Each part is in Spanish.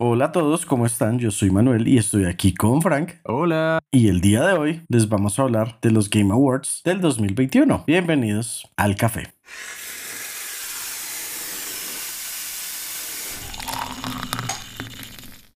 Hola a todos, ¿cómo están? Yo soy Manuel y estoy aquí con Frank. Hola. Y el día de hoy les vamos a hablar de los Game Awards del 2021. Bienvenidos al café.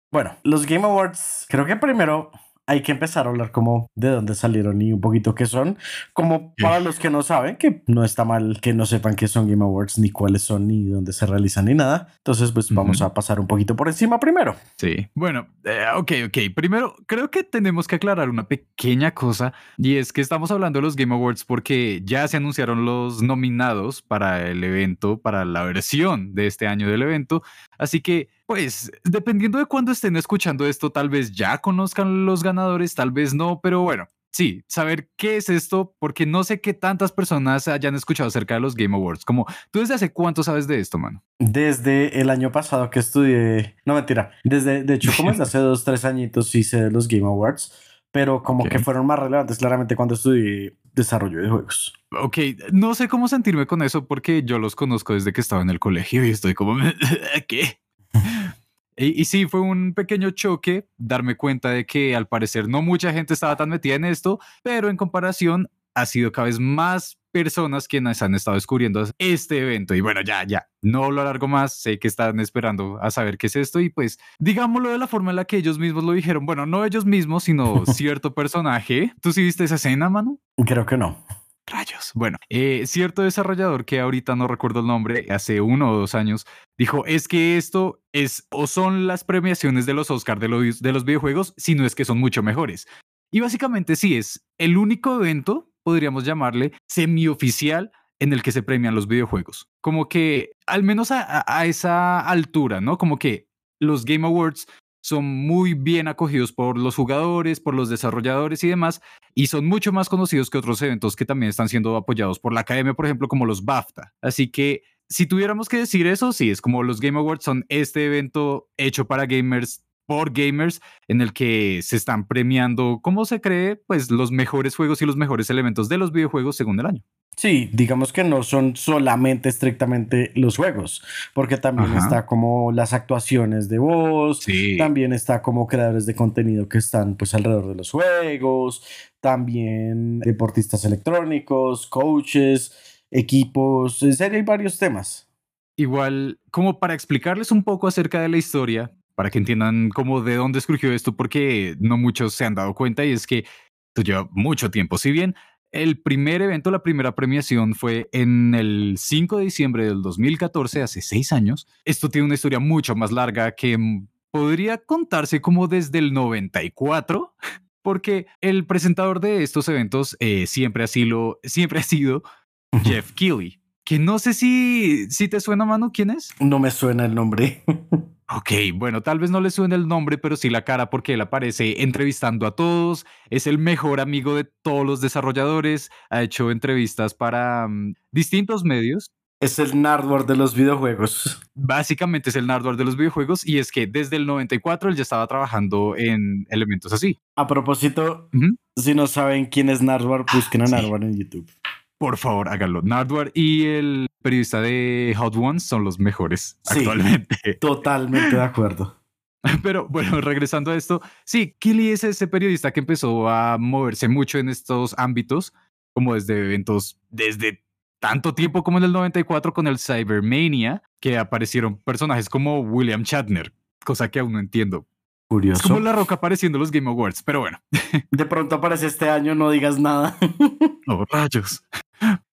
Bueno, los Game Awards, creo que primero hay que empezar a hablar como de dónde salieron y un poquito qué son, como para los que no saben, que no está mal que no sepan qué son Game Awards, ni cuáles son, ni dónde se realizan, ni nada. Entonces, pues vamos a pasar un poquito por encima primero. Sí, bueno, eh, ok, ok. Primero, creo que tenemos que aclarar una pequeña cosa, y es que estamos hablando de los Game Awards porque ya se anunciaron los nominados para el evento, para la versión de este año del evento, así que pues dependiendo de cuándo estén escuchando esto, tal vez ya conozcan los ganadores, tal vez no, pero bueno, sí, saber qué es esto, porque no sé qué tantas personas hayan escuchado acerca de los Game Awards. Como, ¿tú desde hace cuánto sabes de esto, mano? Desde el año pasado que estudié, no mentira, desde, de hecho, como desde hace dos, tres añitos hice los Game Awards, pero como que fueron más relevantes claramente cuando estudié desarrollo de juegos. Ok, no sé cómo sentirme con eso porque yo los conozco desde que estaba en el colegio y estoy como, ¿qué? Y, sí, fue un pequeño choque darme cuenta de que al parecer no mucha gente estaba tan metida en esto, pero en comparación ha sido cada vez más personas quienes han estado descubriendo este evento. Y bueno, ya, ya, no lo alargo más, sé que están esperando a saber qué es esto y pues digámoslo de la forma en la que ellos mismos lo dijeron. Bueno, no ellos mismos, sino cierto personaje. ¿Tú sí viste esa escena, Manu? Creo que no. Rayos. Bueno, eh, cierto desarrollador que ahorita no recuerdo el nombre, hace uno o dos años, dijo, es que esto es o son las premiaciones de los Oscars de los, de los videojuegos, sino es que son mucho mejores. Y básicamente sí, es el único evento, podríamos llamarle, semioficial en el que se premian los videojuegos. Como que, al menos a, a esa altura, ¿no? Como que los Game Awards son muy bien acogidos por los jugadores, por los desarrolladores y demás, y son mucho más conocidos que otros eventos que también están siendo apoyados por la academia, por ejemplo, como los BAFTA. Así que si tuviéramos que decir eso, sí, es como los Game Awards son este evento hecho para gamers por gamers en el que se están premiando, como se cree, pues los mejores juegos y los mejores elementos de los videojuegos según el año. Sí, digamos que no son solamente estrictamente los juegos, porque también está como las actuaciones de voz, también está como creadores de contenido que están pues alrededor de los juegos, también deportistas electrónicos, coaches, equipos, en serio hay varios temas. Igual, como para explicarles un poco acerca de la historia, para que entiendan cómo de dónde surgió esto, porque no muchos se han dado cuenta y es que esto lleva mucho tiempo. Si bien el primer evento, la primera premiación fue en el 5 de diciembre del 2014, hace seis años. Esto tiene una historia mucho más larga que podría contarse como desde el 94, porque el presentador de estos eventos eh, siempre, ha sido, siempre ha sido Jeff Keighley, que no sé si, si te suena, mano, ¿quién es? No me suena el nombre. Ok, bueno, tal vez no le suene el nombre, pero sí la cara porque él aparece entrevistando a todos, es el mejor amigo de todos los desarrolladores, ha hecho entrevistas para mm, distintos medios. Es el Nardwar de los videojuegos. Básicamente es el Nardwar de los videojuegos y es que desde el 94 él ya estaba trabajando en elementos así. A propósito, si no saben quién es Nardwar, busquen a ah, Nardwar en YouTube. Por favor, háganlo. Nardwar y el periodista de Hot Ones son los mejores actualmente. Totalmente de acuerdo. Pero bueno, regresando a esto, sí, Kili es ese periodista que empezó a moverse mucho en estos ámbitos, como desde eventos, desde tanto tiempo como en el 94 con el Cybermania, que aparecieron personajes como William Shatner, cosa que aún no entiendo. Curioso. Es como La Roca apareciendo en los Game Awards, pero bueno. De pronto aparece este año, no digas nada. Oh, rayos.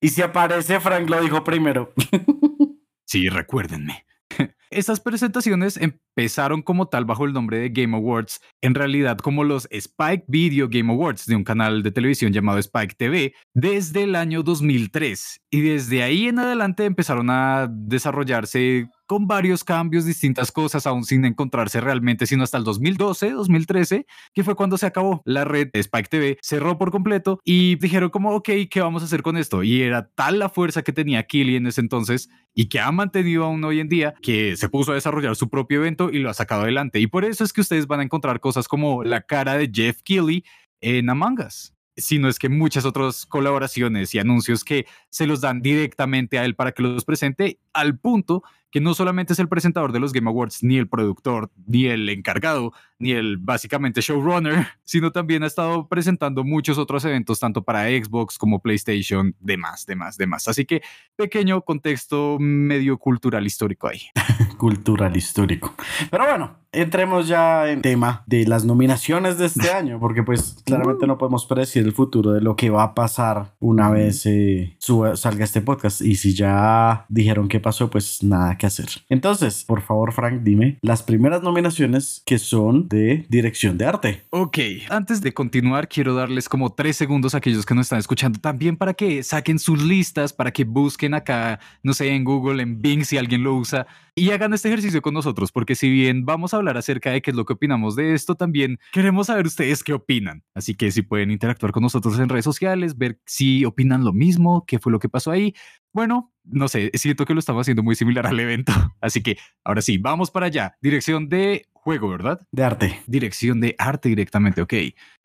Y si aparece, Frank lo dijo primero. sí, recuérdenme. Estas presentaciones empezaron como tal bajo el nombre de Game Awards, en realidad como los Spike Video Game Awards de un canal de televisión llamado Spike TV desde el año 2003 y desde ahí en adelante empezaron a desarrollarse con varios cambios, distintas cosas, aún sin encontrarse realmente, sino hasta el 2012, 2013, que fue cuando se acabó. La red Spike TV cerró por completo y dijeron como, ok, ¿qué vamos a hacer con esto? Y era tal la fuerza que tenía Kili en ese entonces y que ha mantenido aún hoy en día que se puso a desarrollar su propio evento y lo ha sacado adelante. Y por eso es que ustedes van a encontrar cosas como la cara de Jeff Keighley en Among Us sino es que muchas otras colaboraciones y anuncios que se los dan directamente a él para que los presente, al punto que no solamente es el presentador de los Game Awards, ni el productor, ni el encargado, ni el básicamente showrunner, sino también ha estado presentando muchos otros eventos, tanto para Xbox como PlayStation, demás, demás, demás. Así que pequeño contexto medio cultural histórico ahí. cultural histórico. Pero bueno, entremos ya en tema de las nominaciones de este año, porque pues claramente no podemos predecir el futuro de lo que va a pasar una vez eh, salga este podcast. Y si ya dijeron qué pasó, pues nada que hacer. Entonces, por favor, Frank, dime las primeras nominaciones que son de dirección de arte. Ok, antes de continuar, quiero darles como tres segundos a aquellos que nos están escuchando también para que saquen sus listas, para que busquen acá, no sé, en Google, en Bing, si alguien lo usa, y hagan este ejercicio con nosotros, porque si bien vamos a hablar acerca de qué es lo que opinamos de esto, también queremos saber ustedes qué opinan. Así que si pueden interactuar con nosotros en redes sociales, ver si opinan lo mismo, qué fue lo que pasó ahí. Bueno, no sé, siento que lo estamos haciendo muy similar al evento. Así que ahora sí, vamos para allá. Dirección de juego, ¿verdad? De arte. Dirección de arte directamente, ok.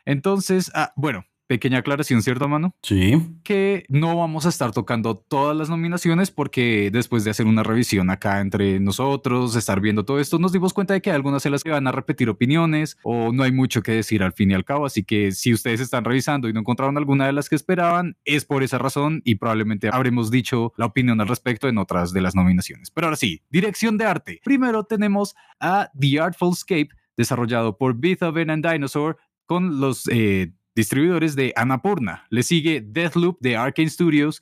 Entonces, ah, bueno, pequeña aclaración, ¿cierto, mano? Sí. Que no vamos a estar tocando todas las nominaciones porque después de hacer una revisión acá entre nosotros, estar viendo todo esto, nos dimos cuenta de que algunas de las que van a repetir opiniones o no hay mucho que decir al fin y al cabo. Así que si ustedes están revisando y no encontraron alguna de las que esperaban, es por esa razón y probablemente habremos dicho la opinión al respecto en otras de las nominaciones. Pero ahora sí, dirección de arte. Primero tenemos a The Artful Escape, desarrollado por Beethoven and Dinosaur, con los eh, distribuidores de Annapurna. Le sigue Deathloop de Arkane Studios.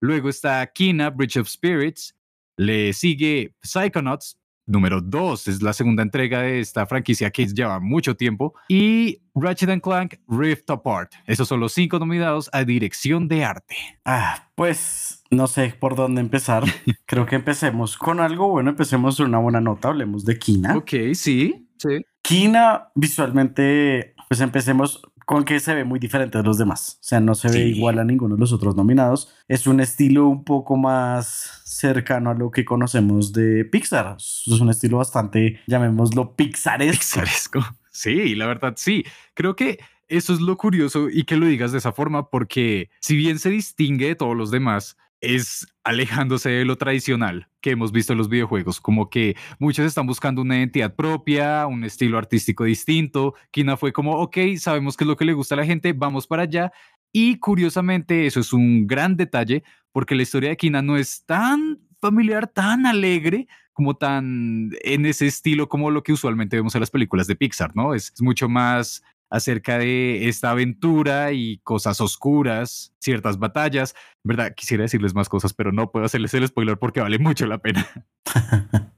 Luego está Kina, Bridge of Spirits. Le sigue Psychonauts, número 2. Es la segunda entrega de esta franquicia que lleva mucho tiempo. Y Ratchet Clank Rift Apart. Esos son los cinco nominados a dirección de arte. Ah, pues no sé por dónde empezar. Creo que empecemos con algo bueno. Empecemos con una buena nota. Hablemos de Kina. Ok, sí, sí. Kina visualmente, pues empecemos con que se ve muy diferente de los demás. O sea, no se ve igual a ninguno de los otros nominados. Es un estilo un poco más cercano a lo que conocemos de Pixar. Es un estilo bastante, llamémoslo, pixaresco. Pixaresco. Sí, la verdad, sí. Creo que eso es lo curioso y que lo digas de esa forma, porque si bien se distingue de todos los demás, es alejándose de lo tradicional que hemos visto en los videojuegos, como que muchos están buscando una identidad propia, un estilo artístico distinto. Kina fue como, ok, sabemos qué es lo que le gusta a la gente, vamos para allá. Y curiosamente eso es un gran detalle porque la historia de Kina no es tan familiar, tan alegre, como tan en ese estilo como lo que usualmente vemos en las películas de Pixar, ¿no? Es, es mucho más acerca de esta aventura y cosas oscuras, ciertas batallas. ¿Verdad? Quisiera decirles más cosas, pero no puedo hacerles el spoiler porque vale mucho la pena.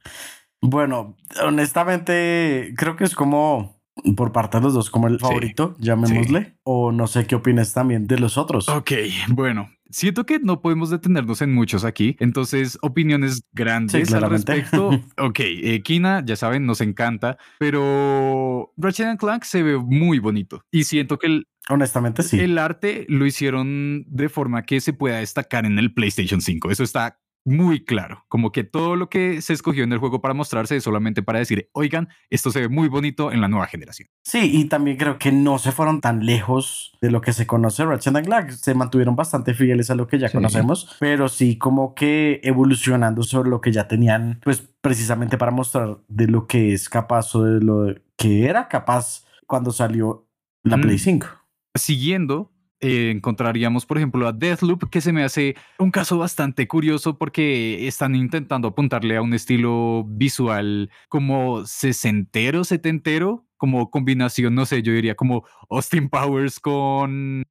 bueno, honestamente, creo que es como por parte de los dos como el favorito, llamémosle. O no sé qué opinas también de los otros. Ok, bueno, Siento que no podemos detenernos en muchos aquí, entonces opiniones grandes al respecto. ok, eh, Kina, ya saben, nos encanta, pero Ratchet Clank se ve muy bonito y siento que el, Honestamente, sí. El arte lo hicieron de forma que se pueda destacar en el PlayStation 5. Eso está muy claro, como que todo lo que se escogió en el juego para mostrarse es solamente para decir, oigan, esto se ve muy bonito en la nueva generación. Sí, y también creo que no se fueron tan lejos de lo que se conoce Ratchet Clank, se mantuvieron bastante fieles a lo que ya conocemos, pero sí como que evolucionando sobre lo que ya tenían, pues precisamente para mostrar de lo que es capaz o de lo que era capaz cuando salió la Play 5. Siguiendo eh, encontraríamos, por ejemplo, a Deathloop, que se me hace un caso bastante curioso porque están intentando apuntarle a un estilo visual como sesentero, setentero, como combinación, no sé, yo diría como Austin Powers con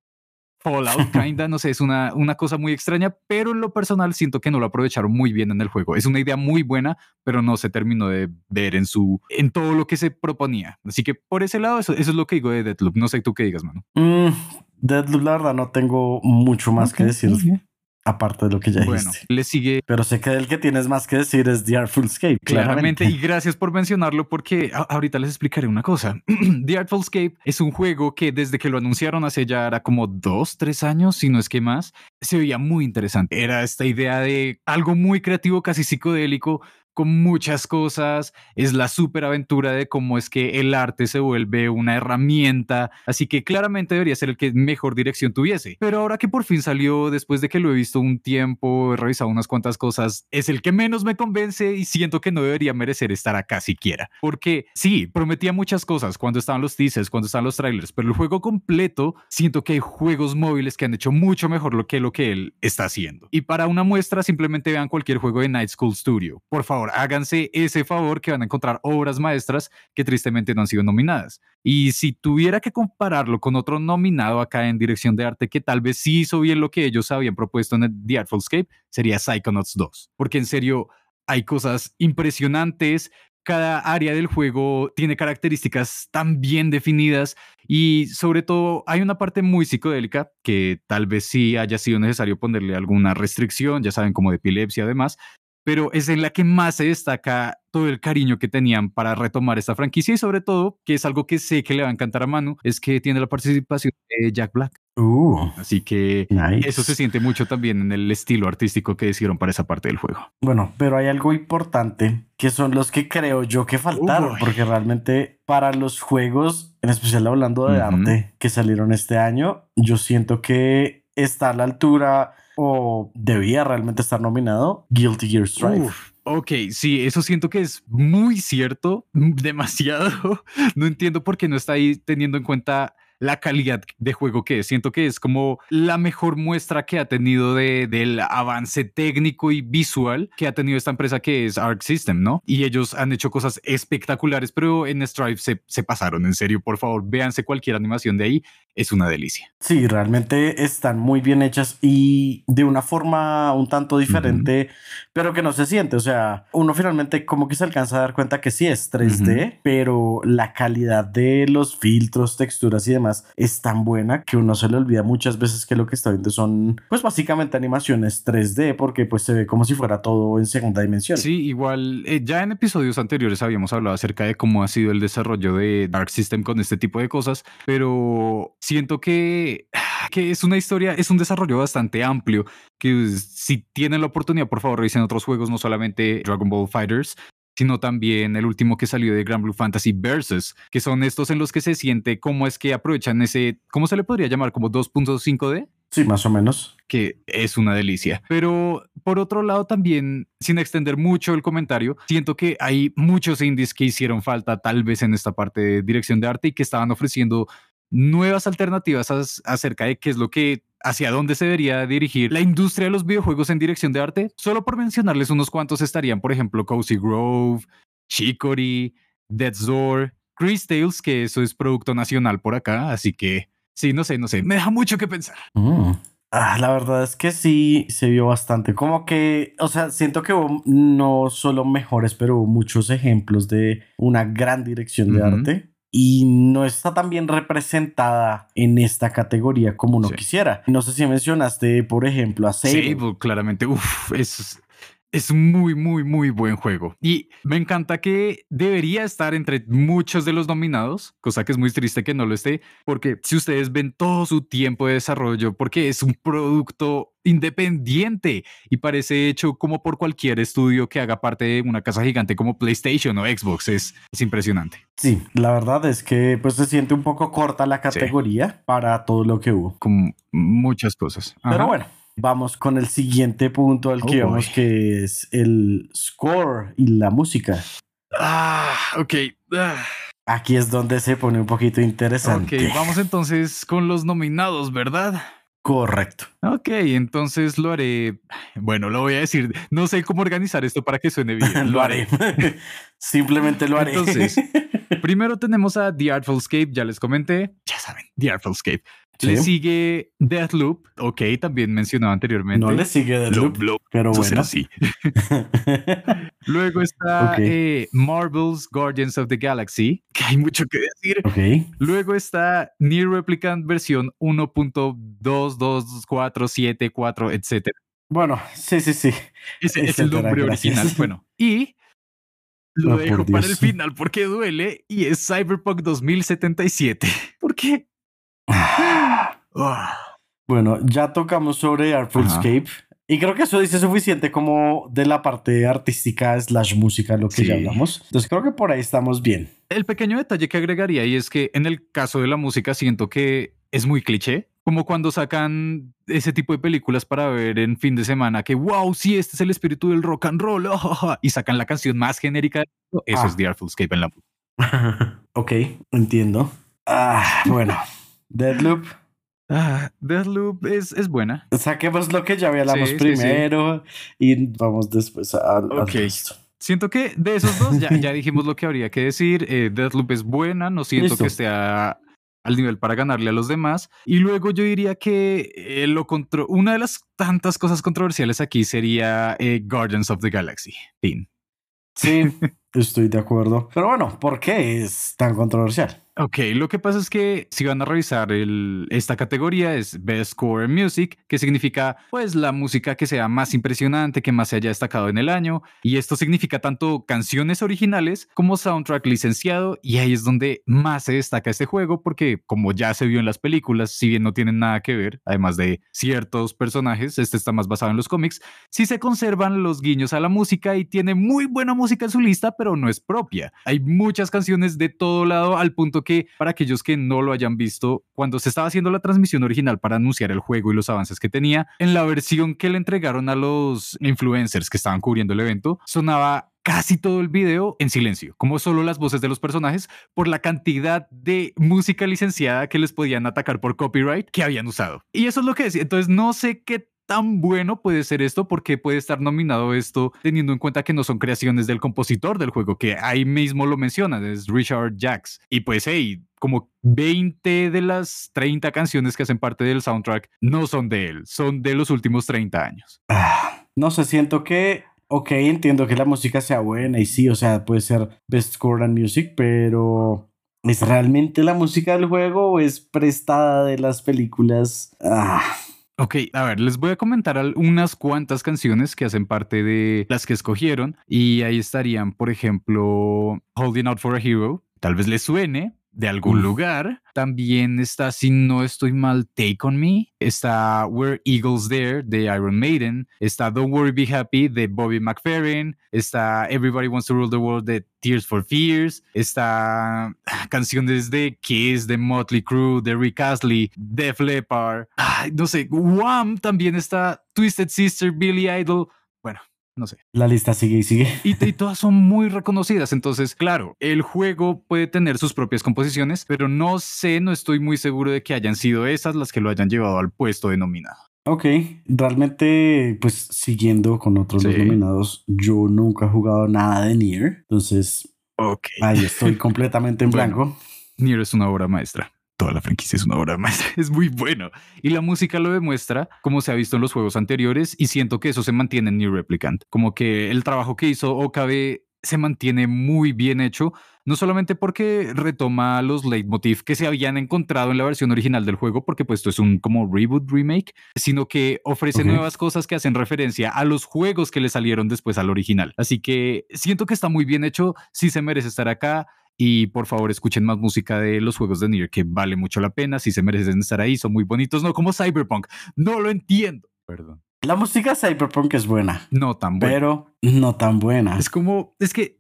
Fallout, kinda, no sé, es una, una cosa muy extraña, pero en lo personal siento que no lo aprovecharon muy bien en el juego. Es una idea muy buena, pero no se terminó de ver en su, en todo lo que se proponía. Así que por ese lado, eso, eso es lo que digo de Deathloop. No sé tú qué digas, mano. Mm, Deadloop, la verdad, no tengo mucho más que decir. Aparte de lo que ya bueno, le sigue. Pero sé que el que tienes más que decir es The Artful Escape. Claramente. Y gracias por mencionarlo porque ahorita les explicaré una cosa. The Artful Escape es un juego que desde que lo anunciaron hace ya era como dos, tres años, si no es que más, se veía muy interesante. Era esta idea de algo muy creativo, casi psicodélico, con muchas cosas, es la superaventura de cómo es que el arte se vuelve una herramienta, así que claramente debería ser el que mejor dirección tuviese. Pero ahora que por fin salió, después de que lo he visto un tiempo, he revisado unas cuantas cosas, es el que menos me convence y siento que no debería merecer estar acá siquiera. Porque sí, prometía muchas cosas cuando estaban los teasers, cuando estaban los trailers, pero el juego completo, siento que hay juegos móviles que han hecho mucho mejor lo que lo que él está haciendo. Y para una muestra, simplemente vean cualquier juego de Night School Studio. Por favor, háganse ese favor que van a encontrar obras maestras que tristemente no han sido nominadas. Y si tuviera que compararlo con otro nominado acá en dirección de arte que tal vez sí hizo bien lo que ellos habían propuesto en el The Artful Escape, sería Psychonauts 2. Porque en serio, hay cosas impresionantes, cada área del juego tiene características tan bien definidas y sobre todo hay una parte muy psicodélica que tal vez sí haya sido necesario ponerle alguna restricción, ya saben, como de epilepsia además, pero es en la que más se destaca todo el cariño que tenían para retomar esta franquicia y sobre todo, que es algo que sé que le va a encantar a Manu, es que tiene la participación de Jack Black. Uh, Así que eso se siente mucho también en el estilo artístico que hicieron para esa parte del juego. Bueno, pero hay algo importante que son los que creo yo que faltaron, porque realmente para los juegos, en especial hablando de arte que salieron este año, yo siento que está a la altura o debía realmente estar nominado Guilty Gear Strive. ok, sí, eso siento que es muy cierto, demasiado. No entiendo por qué no está ahí teniendo en cuenta la calidad de juego que es. Siento que es como la mejor muestra que ha tenido de, del avance técnico y visual que ha tenido esta empresa que es Arc System, ¿no? Y ellos han hecho cosas espectaculares, pero en Strive se, se pasaron, en serio, por favor, véanse cualquier animación de ahí, es una delicia. Sí, realmente están muy bien hechas y de una forma un tanto diferente, pero que no se siente, o sea, uno finalmente como que se alcanza a dar cuenta que sí es 3D, pero la calidad de los filtros, texturas y demás es tan buena que uno se le olvida muchas veces que lo que está viendo son pues básicamente animaciones 3D porque pues se ve como si fuera todo en segunda dimensión. Sí, igual eh, ya en episodios anteriores habíamos hablado acerca de cómo ha sido el desarrollo de Dark System con este tipo de cosas, pero siento que, que es una historia, es un desarrollo bastante amplio que si tienen la oportunidad, por favor, revisen otros juegos, no solamente Dragon Ball Fighters, sino también el último que salió de Grand Blue Fantasy Versus, que son estos en los que se siente cómo es que aprovechan ese, ¿cómo se le podría llamar? Como 2.5D. Sí, más o menos. Que es una delicia. Pero por otro lado, también, sin extender mucho el comentario, siento que hay muchos indies que hicieron falta tal vez en esta parte de dirección de arte y que estaban ofreciendo nuevas alternativas acerca de qué es lo que hacia dónde se debería dirigir la industria de los videojuegos en dirección de arte. Solo por mencionarles unos cuantos estarían, por ejemplo, Cozy Grove, Chicory, Death's Door, Chris Tales, que eso es producto nacional por acá, así que sí, no sé, no sé, me deja mucho que pensar. Mm. Ah, la verdad es que sí se vio bastante. Como que, o sea, siento que hubo no solo mejores, pero hubo muchos ejemplos de una gran dirección de arte y no está tan bien representada en esta categoría como uno quisiera. No sé si mencionaste, por ejemplo, a Sable. Sable, claramente. Uf, es, es muy, muy, muy buen juego. Y me encanta que debería estar entre muchos de los nominados, cosa que es muy triste que no lo esté, porque si ustedes ven todo su tiempo de desarrollo, porque es un producto independiente y parece hecho como por cualquier estudio que haga parte de una casa gigante como PlayStation o Xbox, es, es impresionante. Sí, la verdad es que pues se siente un poco corta la categoría para todo lo que hubo. Con muchas cosas. Pero bueno, Vamos con el siguiente punto al que oh, vamos, que es el score y la música. Ah, ok. Ah. Aquí es donde se pone un poquito interesante. Ok, vamos entonces con los nominados, ¿verdad? Correcto. Ok, entonces lo haré. Bueno, lo voy a decir. No sé cómo organizar esto para que suene bien. lo haré. Simplemente lo haré. Entonces, primero tenemos a The Artful Escape, ya les comenté. Ya saben, The Artful Escape. Le sigue Deathloop, ok, también mencionado anteriormente. No le sigue Deathloop, pero bueno. sí. Luego está eh, Marvel's Guardians of the Galaxy, que hay mucho que decir. Okay. Luego está Near Replicant versión 1.22474, etc. Bueno, sí, sí, sí. Ese es el nombre original. Bueno, y lo dejo para el final porque duele y es Cyberpunk 2077. ¿Por qué? Bueno, ya tocamos sobre Artful Escape Y creo que eso dice suficiente como de la parte artística slash música, lo que ya hablamos. Entonces creo que por ahí estamos bien. El pequeño detalle que agregaría y es que en el caso de la música siento que es muy cliché. Como cuando sacan ese tipo de películas para ver en fin de semana que, wow, sí, este es el espíritu del rock and roll, y sacan la canción más genérica. Eso es ah. The Artful Escape en la ok, entiendo. Ah, bueno. Deadloop. Ah, Deadloop es, es buena. Saquemos lo que ya hablamos primero y vamos después a, Siento que de esos dos ya, ya dijimos lo que habría que decir. Eh, Deadloop es buena, no siento que esté al nivel para ganarle a los demás. Y luego yo diría que eh, lo contro una de las tantas cosas controversiales aquí sería eh, Guardians of the Galaxy. Fin. Sí, estoy de acuerdo. Pero bueno, ¿por qué es tan controversial? Ok, lo que pasa es que si van a revisar esta categoría es Best Score Music, que significa pues la música que sea más impresionante, que más se haya destacado en el año, y esto significa tanto canciones originales como soundtrack licenciado, y ahí es donde más se destaca este juego, porque como ya se vio en las películas, si bien no tienen nada que ver, además de ciertos personajes, este está más basado en los cómics, sí se conservan los guiños a la música y tiene muy buena música en su lista, pero no es propia. Hay muchas canciones de todo lado al punto que para aquellos que no lo hayan visto, cuando se estaba haciendo la transmisión original para anunciar el juego y los avances que tenía, en la versión que le entregaron a los influencers que estaban cubriendo el evento, sonaba casi todo el video en silencio, como solo las voces de los personajes, por la cantidad de música licenciada que les podían atacar por copyright que habían usado. Y eso es lo que decía. Entonces no sé qué tan bueno puede ser esto porque puede estar nominado esto teniendo en cuenta que no son creaciones del compositor del juego, que ahí mismo lo menciona, es Richard Jacks. Y pues, hey, como 20 de las 30 canciones que hacen parte del soundtrack no son de él, son de los últimos 30 años. Ah, no sé, siento que, ok, entiendo que la música sea buena y sí, o sea, puede ser Best Score and Music, pero ¿es realmente la música del juego o es prestada de las películas? Ah. Ok, a ver, les voy a comentar unas cuantas canciones que hacen parte de las que escogieron y ahí estarían, por ejemplo, Holding Out for a Hero, tal vez les suene, de algún lugar. También está, si no estoy mal, Take On Me. Está Where Eagles There de Iron Maiden. Está Don't Worry Be Happy de Bobby McFerrin. Está Everybody Wants to Rule the World de Tears for Fears. Está canciones de Kiss, de Motley Crue, de Rick Astley, Def Leppard. no sé, Wham también está Twisted Sister, Billy Idol. Bueno, no sé. La lista sigue y sigue. Y, todas son muy reconocidas. Entonces, claro, el juego puede tener sus propias composiciones, pero no sé, no estoy muy seguro de que hayan sido esas las que lo hayan llevado al puesto denominado. Ok, realmente, pues siguiendo con otros nominados, yo nunca he jugado nada de Nier, entonces okay. ahí estoy completamente en blanco. Nier es una obra maestra toda la franquicia es una obra maestra, es muy bueno. Y la música lo demuestra, como se ha visto en los juegos anteriores, y siento que eso se mantiene en New Replicant. Como que el trabajo que hizo Okabe se mantiene muy bien hecho, no solamente porque retoma los leitmotiv que se habían encontrado en la versión original del juego, porque pues esto es un como reboot remake, sino que ofrece nuevas cosas que hacen referencia a los juegos que le salieron después al original. Así que siento que está muy bien hecho, sí se merece estar acá. Y por favor, escuchen más música de los juegos de Nier, que vale mucho la pena. Si se merecen estar ahí, son muy bonitos. No como Cyberpunk. No lo entiendo. Perdón. La música Cyberpunk es buena. No tan buena. Pero no tan buena. Es como, es que.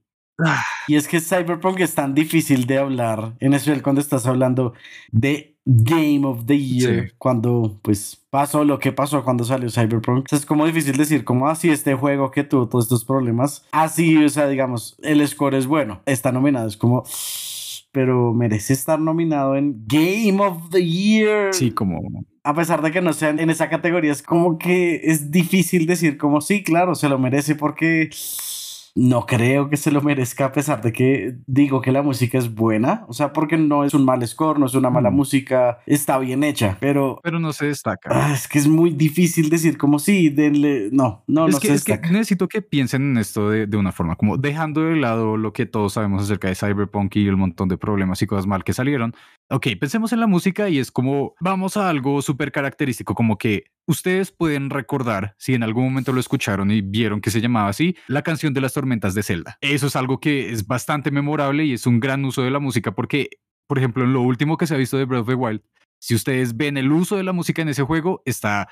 Y es que Cyberpunk es tan difícil de hablar, en especial cuando estás hablando de Game of the Year, cuando pues pasó lo que pasó cuando salió Cyberpunk. es como difícil decir, como así ah, este juego que tuvo todos estos problemas, así, o sea, digamos, el score es bueno, está nominado, es como pero merece estar nominado en Game of the Year. Sí, como a pesar de que no sean en esa categoría, es como que es difícil decir como sí, claro, se lo merece porque no creo que se lo merezca a pesar de que digo que la música es buena, o sea, porque no es un mal score, no es una mala mm. música, está bien hecha, pero... Pero no se destaca. Ah, es que es muy difícil decir como sí, denle... No, no, no se destaca. que necesito que piensen en esto de, de, una forma, como dejando de lado lo que todos sabemos acerca de Cyberpunk y el montón de problemas y cosas mal que salieron. Ok, pensemos en la música y es como, vamos a algo súper característico, como que ustedes pueden recordar, si en algún momento lo escucharon y vieron que se llamaba así, la canción de las tormentas de Zelda. Eso es algo que es bastante memorable y es un gran uso de la música porque, por ejemplo, en lo último que se ha visto de Breath of the Wild, si ustedes ven el uso de la música en ese juego, está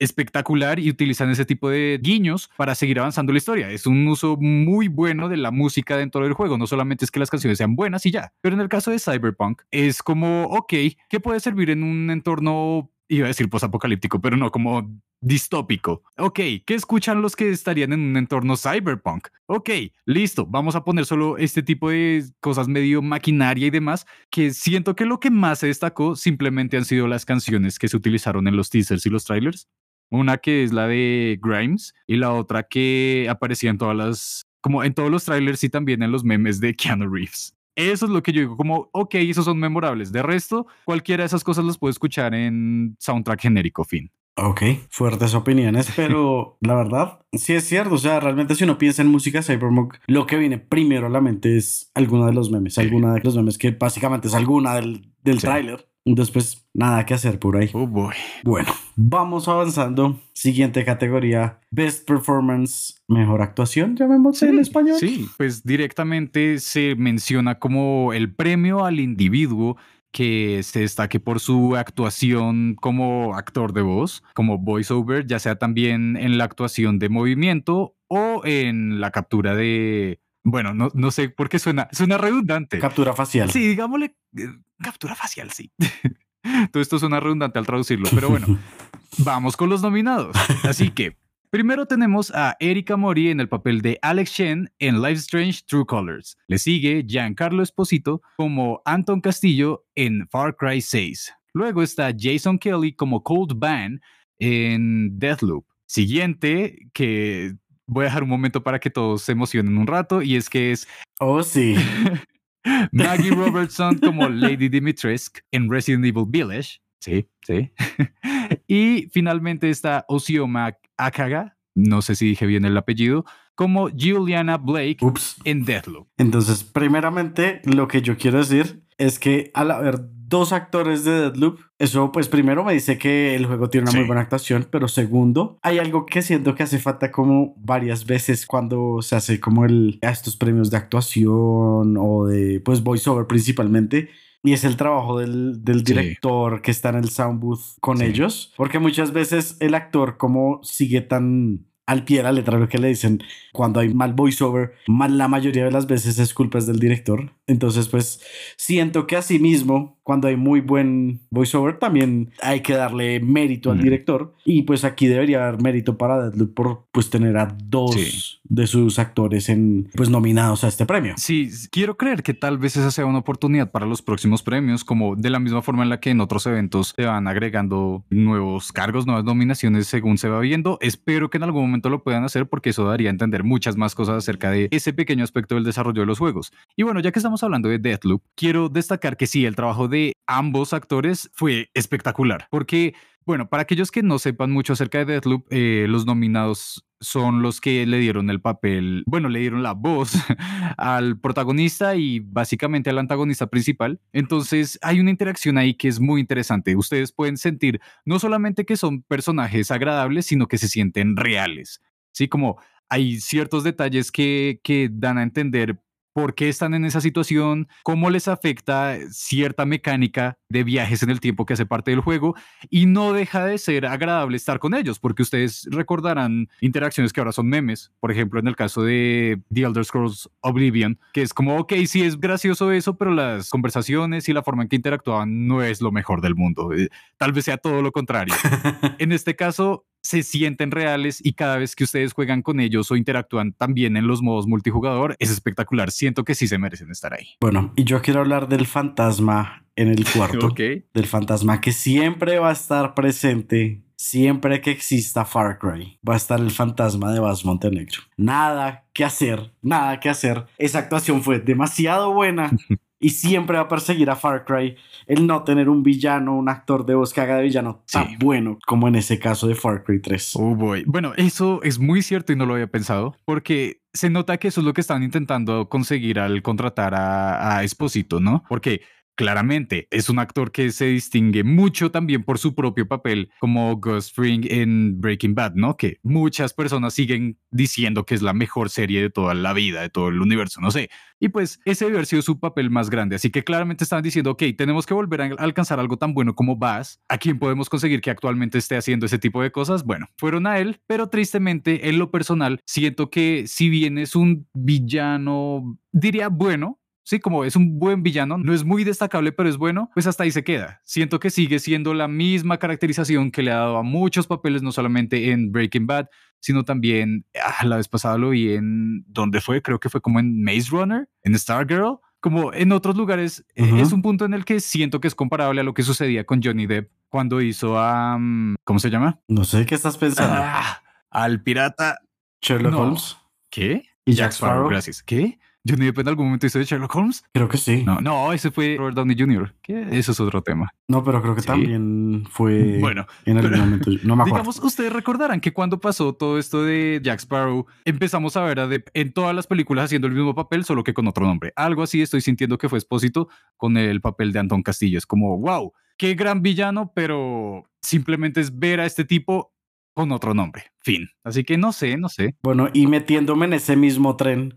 espectacular y utilizan ese tipo de guiños para seguir avanzando la historia. Es un uso muy bueno de la música dentro del juego. No solamente es que las canciones sean buenas y ya, pero en el caso de Cyberpunk es como, ok, ¿qué puede servir en un entorno iba a decir posapocalíptico, pero no, como distópico. Ok, ¿qué escuchan los que estarían en un entorno cyberpunk? Ok, listo, vamos a poner solo este tipo de cosas medio maquinaria y demás, que siento que lo que más se destacó simplemente han sido las canciones que se utilizaron en los teasers y los trailers. Una que es la de Grimes y la otra que aparecía en todas las, como en todos los trailers y también en los memes de Keanu Reeves. Eso es lo que yo digo, como, ok, esos son memorables. De resto, cualquiera de esas cosas los puedo escuchar en soundtrack genérico, fin. Ok, fuertes opiniones, pero la verdad, sí es cierto. O sea, realmente si uno piensa en música cyberpunk, lo que viene primero a la mente es alguna de los memes, alguna de los memes que básicamente es alguna del, del tráiler. Después, nada que hacer por ahí. Oh boy. Bueno, vamos avanzando. Siguiente categoría: Best Performance, mejor actuación, llamémosle en español. Sí, pues directamente se menciona como el premio al individuo que se destaque por su actuación como actor de voz, como voiceover, ya sea también en la actuación de movimiento o en la captura de... Bueno, no, no sé por qué suena, suena redundante. Captura facial. Sí, digámosle eh, captura facial, sí. Todo esto suena redundante al traducirlo, pero bueno, vamos con los nominados. Así que Primero tenemos a Erika Mori en el papel de Alex Shen en Life Strange True Colors. Le sigue Giancarlo Esposito como Anton Castillo en Far Cry 6. Luego está Jason Kelly como Cold Van en Deathloop. Siguiente, que voy a dejar un momento para que todos se emocionen un rato, y es que es... Oh, sí. Maggie Robertson como Lady Dimitrescu en Resident Evil Village. Sí, sí. y finalmente está Osioma Akaga, no sé si dije bien el apellido, como Juliana Blake en Deathloop. Entonces, primeramente, lo que yo quiero decir es que al haber dos actores de Deathloop, eso pues primero me dice que el juego tiene una muy buena actuación, pero segundo, hay algo que siento que hace falta como varias veces cuando se hace como el, a estos premios de actuación o de pues voiceover principalmente y es el trabajo del, del director que está en el sound booth con ellos, porque muchas veces el actor como sigue tan al pie de la letra lo que le dicen cuando hay mal voiceover, mal la mayoría de las veces es culpa del director. Entonces, pues siento que así mismo, cuando hay muy buen voiceover, también hay que darle mérito al director. Y pues aquí debería haber mérito para Deadloop por pues tener a dos de sus actores en pues nominados a este premio. Sí, quiero creer que tal vez esa sea una oportunidad para los próximos premios, como de la misma forma en la que en otros eventos se van agregando nuevos cargos, nuevas nominaciones según se va viendo. Espero que en algún momento lo puedan hacer porque eso daría a entender muchas más cosas acerca de ese pequeño aspecto del desarrollo de los juegos. Y bueno, ya que estamos hablando de Deathloop, quiero destacar que sí, el trabajo de ambos actores fue espectacular, porque bueno, para aquellos que no sepan mucho acerca de Deathloop, eh, los nominados son los que le dieron el papel, bueno, le dieron la voz al protagonista y básicamente al antagonista principal. Entonces hay una interacción ahí que es muy interesante. Ustedes pueden sentir no solamente que son personajes agradables, sino que se sienten reales. Sí, como hay ciertos detalles que, que dan a entender por qué están en esa situación, cómo les afecta cierta mecánica de viajes en el tiempo que hace parte del juego y no deja de ser agradable estar con ellos porque ustedes recordarán interacciones que ahora son memes, por ejemplo en el caso de The Elder Scrolls Oblivion, que es como, ok, sí es gracioso eso, pero las conversaciones y la forma en que interactuaban no es lo mejor del mundo, eh, tal vez sea todo lo contrario. en este caso, se sienten reales y cada vez que ustedes juegan con ellos o interactúan también en los modos multijugador, es espectacular. Siento que sí se merecen estar ahí. Bueno, y yo quiero hablar del fantasma en el cuarto. Del fantasma que siempre va a estar presente. Siempre que exista Far Cry, va a estar el fantasma de Bas Montenegro. Nada que hacer, nada que hacer. Esa actuación fue demasiado buena. y siempre va a perseguir a Far Cry el no tener un villano, un actor de voz que haga de villano tan bueno como en ese caso de Far Cry 3. Oh boy. Bueno, eso es muy cierto y no lo había pensado porque se nota que eso es lo que están intentando conseguir al contratar a, a Esposito, ¿no? Porque claramente es un actor que se distingue mucho también por su propio papel como Gus Fring en Breaking Bad, ¿no? Que muchas personas siguen diciendo que es la mejor serie de toda la vida, de todo el universo, no sé. Y pues ese debe haber sido su papel más grande. Así que claramente estaban diciendo, ok, tenemos que volver a alcanzar algo tan bueno como Bass. ¿A quién podemos conseguir que actualmente esté haciendo ese tipo de cosas? Bueno, fueron a él, pero tristemente en lo personal siento que si bien es un villano, diría bueno, Sí, como es un buen villano, no es muy destacable, pero es bueno, pues hasta ahí se queda. Siento que sigue siendo la misma caracterización que le ha dado a muchos papeles, no solamente en Breaking Bad, sino también, ah, la vez pasada lo vi en, ¿dónde fue? Creo que fue como en Maze Runner, en Stargirl, como en otros lugares, e, es un punto en el que siento que es comparable a lo que sucedía con Johnny Depp cuando hizo a, mm, ¿cómo se llama? No sé qué estás pensando. Ah, al pirata Sherlock Holmes. ¿Qué? Y Jack Sparrow. Gracias. ¿Qué? ¿Johnny Depp en algún momento hizo de Sherlock Holmes? Creo que sí. No, no, ese fue Robert Downey Jr. ¿Qué? Eso es otro tema. No, pero creo que también fue bueno, en algún momento. No me acuerdo. Digamos, ustedes recordarán que cuando pasó todo esto de Jack Sparrow, empezamos a ver a Depp en todas las películas haciendo el mismo papel, solo que con otro nombre. Algo así estoy sintiendo que fue Expósito con el papel de Anton Castillo. Es como, wow, qué gran villano, pero simplemente es ver a este tipo con otro nombre. Fin. Así que no sé, no sé. Bueno, y metiéndome en ese mismo tren,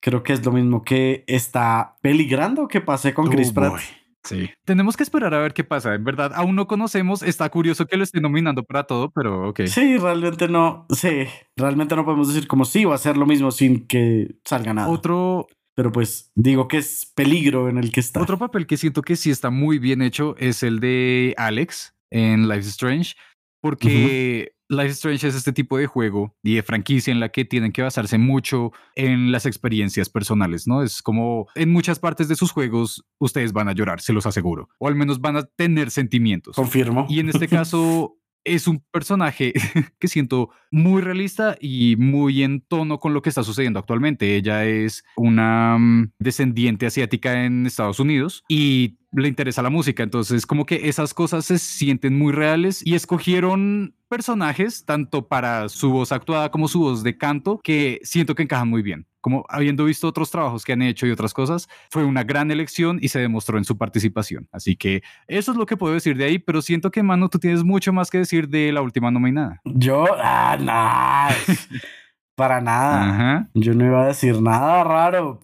creo que es lo mismo que está peligrando que pase con Chris Pratt. Sí. Tenemos que esperar a ver qué pasa. En verdad, aún no conocemos. Está curioso que lo estén nominando para todo, pero ok. Sí, realmente no. Sí, realmente no podemos decir como sí va a ser lo mismo sin que salga nada. Otro. Pero pues digo que es peligro en el que está. Otro papel que siento que sí está muy bien hecho es el de Alex en Life is Strange, porque Life is Strange es este tipo de juego y de franquicia en la que tienen que basarse mucho en las experiencias personales, ¿no? Es como en muchas partes de sus juegos ustedes van a llorar, se los aseguro, o al menos van a tener sentimientos. Confirmo. Y en este caso es un personaje que siento muy realista y muy en tono con lo que está sucediendo actualmente. Ella es una mm, descendiente asiática en Estados Unidos y le interesa la música. Entonces, como que esas cosas se sienten muy reales y escogieron personajes, tanto para su voz actuada como su voz de canto, que siento que encajan muy bien. Como habiendo visto otros trabajos que han hecho y otras cosas, fue una gran elección y se demostró en su participación. Así que eso es lo que puedo decir de ahí, pero siento que, Manu, tú tienes mucho más que decir de la última nominada. Yo, ah, no, para nada. Yo no iba a decir nada raro.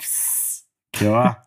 ¿Qué va?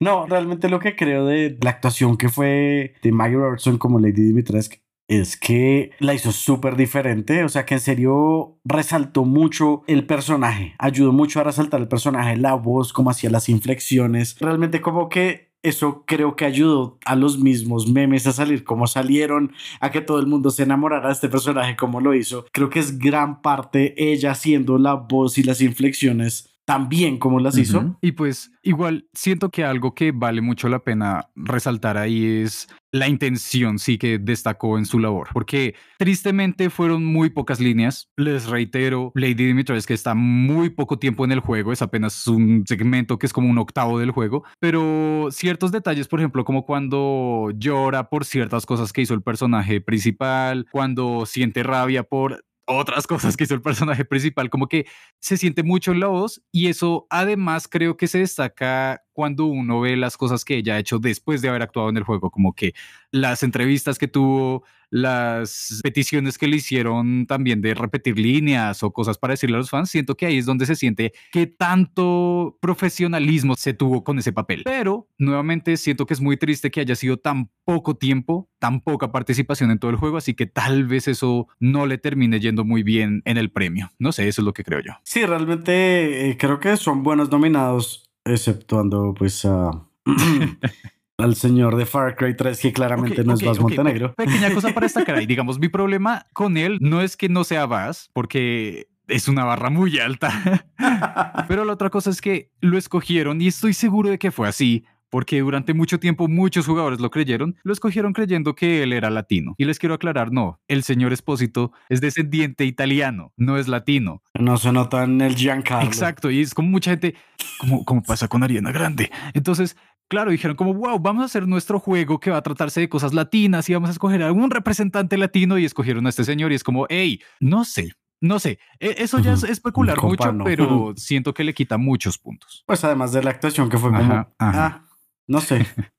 No, realmente lo que creo de la actuación que fue de Maggie Robertson como Lady Dimitrescu es que la hizo súper diferente, o sea que en serio resaltó mucho el personaje, ayudó mucho a resaltar el personaje, la voz, como hacía las inflexiones, realmente como que eso creo que ayudó a los mismos memes a salir como salieron, a que todo el mundo se enamorara de este personaje como lo hizo. Creo que es gran parte ella haciendo la voz y las inflexiones también como las hizo. Y pues igual siento que algo que vale mucho la pena resaltar ahí es la intención sí que destacó en su labor, porque tristemente fueron muy pocas líneas. Les reitero, Lady Dimitrescu está muy poco tiempo en el juego, es apenas un segmento que es como un octavo del juego, pero ciertos detalles, por ejemplo, como cuando llora por ciertas cosas que hizo el personaje principal, cuando siente rabia por otras cosas que hizo el personaje principal, como que se siente mucho en la voz y eso además creo que se destaca cuando uno ve las cosas que ella ha hecho después de haber actuado en el juego, como que las entrevistas que tuvo, las peticiones que le hicieron también de repetir líneas o cosas para decirle a los fans, siento que ahí es donde se siente que tanto profesionalismo se tuvo con ese papel. Pero nuevamente siento que es muy triste que haya sido tan poco tiempo, tan poca participación en todo el juego, así que tal vez eso no le termine yendo muy bien en el premio. No sé, eso es lo que creo yo. Sí, realmente eh, creo que son buenos nominados, exceptuando pues a... al señor de Far Cry 3 que claramente no es Bass Montenegro. Pequeña cosa para destacar ahí, digamos, mi problema con él no es que no sea Bass, porque es una barra muy alta. Pero la otra cosa es que lo escogieron y estoy seguro de que fue así. Porque durante mucho tiempo muchos jugadores lo creyeron, lo escogieron creyendo que él era latino. Y les quiero aclarar, no, el señor Espósito es descendiente italiano, no es latino. No se nota en el Giancarlo. Exacto, y es como mucha gente, como, como pasa con Ariana Grande. Entonces, Claro, dijeron como, wow, vamos a hacer nuestro juego que va a tratarse de cosas latinas y vamos a escoger a algún representante latino y escogieron a este señor y es como, hey, no sé, no sé, e-, eso ya es especular mucho, pero siento que le quita muchos puntos. Pues además de la actuación que fue como, ah, no sé.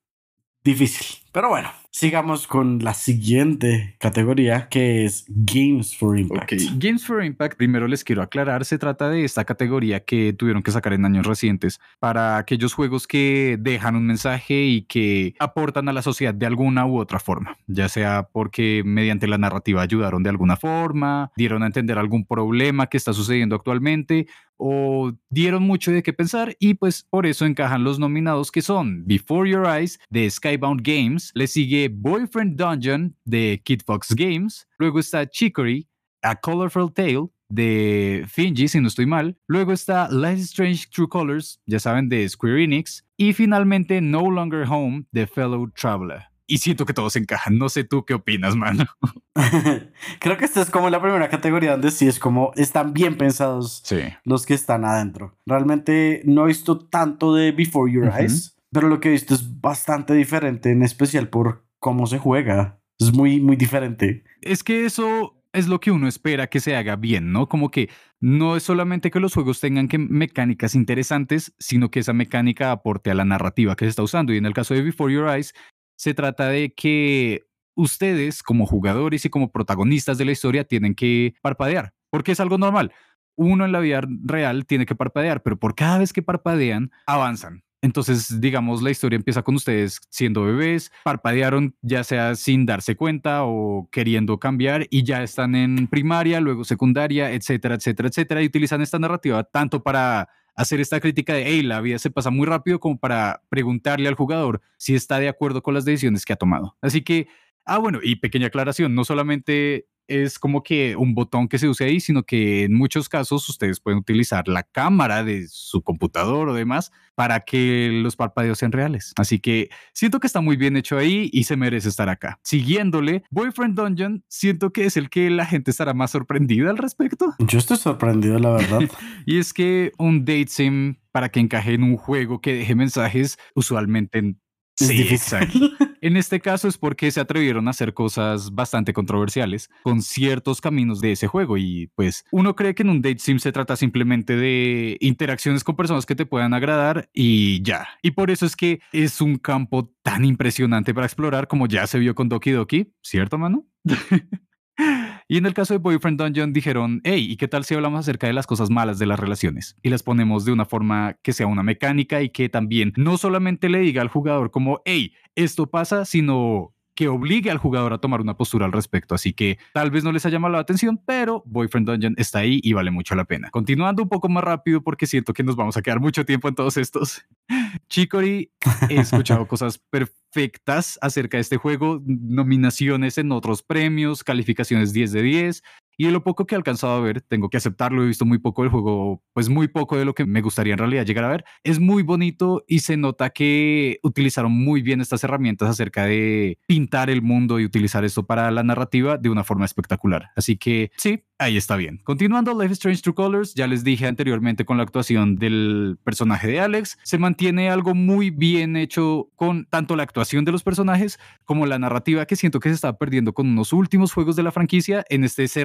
difícil. Pero bueno, sigamos con la siguiente categoría que es Games for Impact. Games for Impact, primero les quiero aclarar, se trata de esta categoría que tuvieron que sacar en años recientes para aquellos juegos que dejan un mensaje y que aportan a la sociedad de alguna u otra forma, ya sea porque mediante la narrativa ayudaron de alguna forma, dieron a entender algún problema que está sucediendo actualmente o dieron mucho de qué pensar y pues por eso encajan los nominados que son Before Your Eyes de Skybound Games, le sigue Boyfriend Dungeon de Kid Fox Games, luego está Chicory, A Colorful Tale de Finji, si no estoy mal. Luego está Life Strange True Colors, ya saben, de Square Enix. Y finalmente No Longer Home de Fellow Traveler y siento que todos encajan. No sé tú qué opinas, mano. Creo que esta es como la primera categoría donde sí es como están bien pensados los que están adentro. Realmente no he visto tanto de Before Your Eyes, pero lo que he visto es bastante diferente, en especial por cómo se juega. Es muy, muy diferente. Es que eso es lo que uno espera que se haga bien, ¿no? Como que no es solamente que los juegos tengan que mecánicas interesantes, sino que esa mecánica aporte a la narrativa que se está usando. Y en el caso de Before Your Eyes, se trata de que ustedes como jugadores y como protagonistas de la historia tienen que parpadear, porque es algo normal. Uno en la vida real tiene que parpadear, pero por cada vez que parpadean, avanzan. Entonces, digamos, la historia empieza con ustedes siendo bebés, parpadearon ya sea sin darse cuenta o queriendo cambiar y ya están en primaria, luego secundaria, etcétera, etcétera, etcétera, y utilizan esta narrativa tanto para hacer esta crítica de, hey, la vida se pasa muy rápido como para preguntarle al jugador si está de acuerdo con las decisiones que ha tomado. Así que, ah, bueno, y pequeña aclaración, no solamente es como que un botón que se use ahí, sino que en muchos casos ustedes pueden utilizar la cámara de su computador o demás para que los parpadeos sean reales. Así que siento que está muy bien hecho ahí y se merece estar acá. Siguiéndole, Boyfriend Dungeon, siento que es el que la gente estará más sorprendida al respecto. Yo estoy sorprendido, la verdad. y es que un date sim para que encaje en un juego que deje mensajes usualmente Sí, exacto. En este caso es porque se atrevieron a hacer cosas bastante controversiales con ciertos caminos de ese juego y pues uno cree que en un date sim se trata simplemente de interacciones con personas que te puedan agradar y ya. Y por eso es que es un campo tan impresionante para explorar como ya se vio con Doki Doki, ¿cierto, mano? Y en el caso de Boyfriend Dungeon dijeron, hey, ¿y qué tal si hablamos acerca de las cosas malas de las relaciones? Y las ponemos de una forma que sea una mecánica y que también no solamente le diga al jugador como, hey, esto pasa, sino que obligue al jugador a tomar una postura al respecto. Así que tal vez no les haya llamado la atención, pero Boyfriend Dungeon está ahí y vale mucho la pena. Continuando un poco más rápido porque siento que nos vamos a quedar mucho tiempo en todos estos. Chicory, he escuchado cosas perfectas acerca de este juego, nominaciones en otros premios, calificaciones 10 de 10. Y de lo poco que he alcanzado a ver, tengo que aceptarlo, he visto muy poco del juego, pues muy poco de lo que me gustaría en realidad llegar a ver. Es muy bonito y se nota que utilizaron muy bien estas herramientas acerca de pintar el mundo y utilizar esto para la narrativa de una forma espectacular. Así que sí, ahí está bien. Continuando Life is Strange True Colors, ya les dije anteriormente con la actuación del personaje de Alex, se mantiene algo muy bien hecho con tanto la actuación de los personajes como la narrativa que siento que se está perdiendo con unos últimos juegos de la franquicia. En este se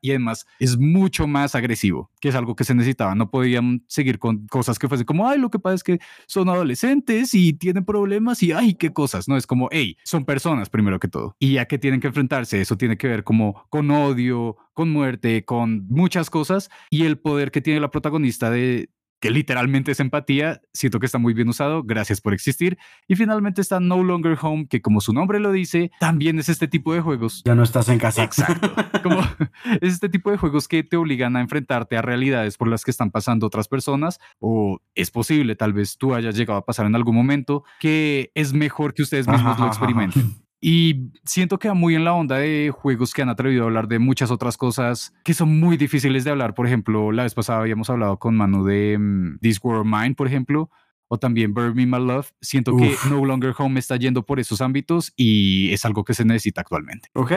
y además es mucho más agresivo, que es algo que se necesitaba. No podían seguir con cosas que fuesen como, ay, lo que pasa es que son adolescentes y tienen problemas y, ay, qué cosas. No es como, hey, son personas primero que todo. Y ya que tienen que enfrentarse, eso tiene que ver como con odio, con muerte, con muchas cosas y el poder que tiene la protagonista de que literalmente es empatía, siento que está muy bien usado, gracias por existir. Y finalmente está No Longer Home, que como su nombre lo dice, también es este tipo de juegos. Ya no estás en casa. Exacto. Como es este tipo de juegos que te obligan a enfrentarte a realidades por las que están pasando otras personas, o es posible, tal vez tú hayas llegado a pasar en algún momento, que es mejor que ustedes mismos lo experimenten. Y siento que va muy en la onda de juegos que han atrevido a hablar de muchas otras cosas que son muy difíciles de hablar. Por ejemplo, la vez pasada habíamos hablado con Manu de mm, This World Mind, por ejemplo, o también Burn Me My Love, siento que No Longer Home está yendo por esos ámbitos y es algo que se necesita actualmente. Ok,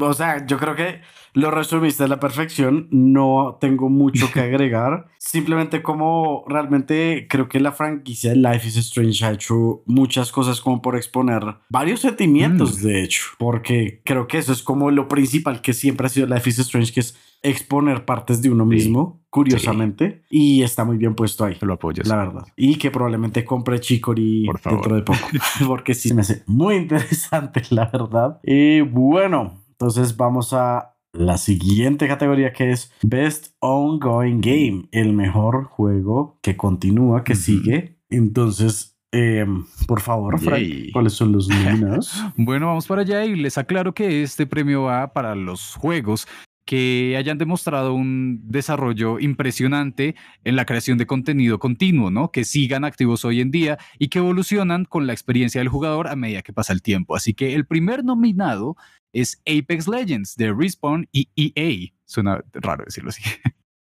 o sea, yo creo que lo resumiste a la perfección, no tengo mucho que agregar, simplemente como realmente creo que la franquicia de Life is Strange ha hecho muchas cosas como por exponer varios sentimientos, mm. de hecho, porque creo que eso es como lo principal que siempre ha sido Life is Strange, que es exponer partes de uno mismo, curiosamente, y está muy bien puesto ahí. Lo apoyas. La verdad. Y que probablemente compre Chicory dentro de poco, porque sí me hace muy interesante, la verdad. Y bueno, entonces vamos a la siguiente categoría que es Best Ongoing Game, el mejor juego que continúa, que sigue. Entonces, eh, por favor, Frank, ¿cuáles son los nominados? bueno, vamos para allá y les aclaro que este premio va para los juegos que hayan demostrado un desarrollo impresionante en la creación de contenido continuo, ¿no? Que sigan activos hoy en día y que evolucionan con la experiencia del jugador a medida que pasa el tiempo. Así que el primer nominado es Apex Legends de Respawn y EA. Suena raro decirlo así.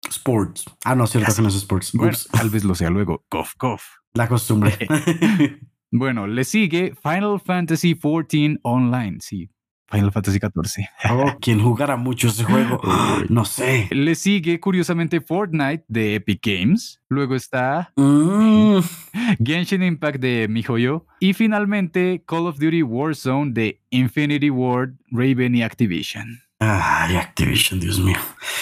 Sports. Ah, no, cierto que no es Sports. tal vez lo sea luego. Cough, cough. La costumbre. bueno, le sigue Final Fantasy XIV Online. Sí, Final Fantasy XIV. Oh, quien jugara mucho ese juego, no sé. Le sigue curiosamente Fortnite de Epic Games. Luego está mm. Genshin Impact de MiHoYo. Y finalmente Call of Duty Warzone de Infinity Ward, Raven y Activision. Ay, Activision, Dios mío.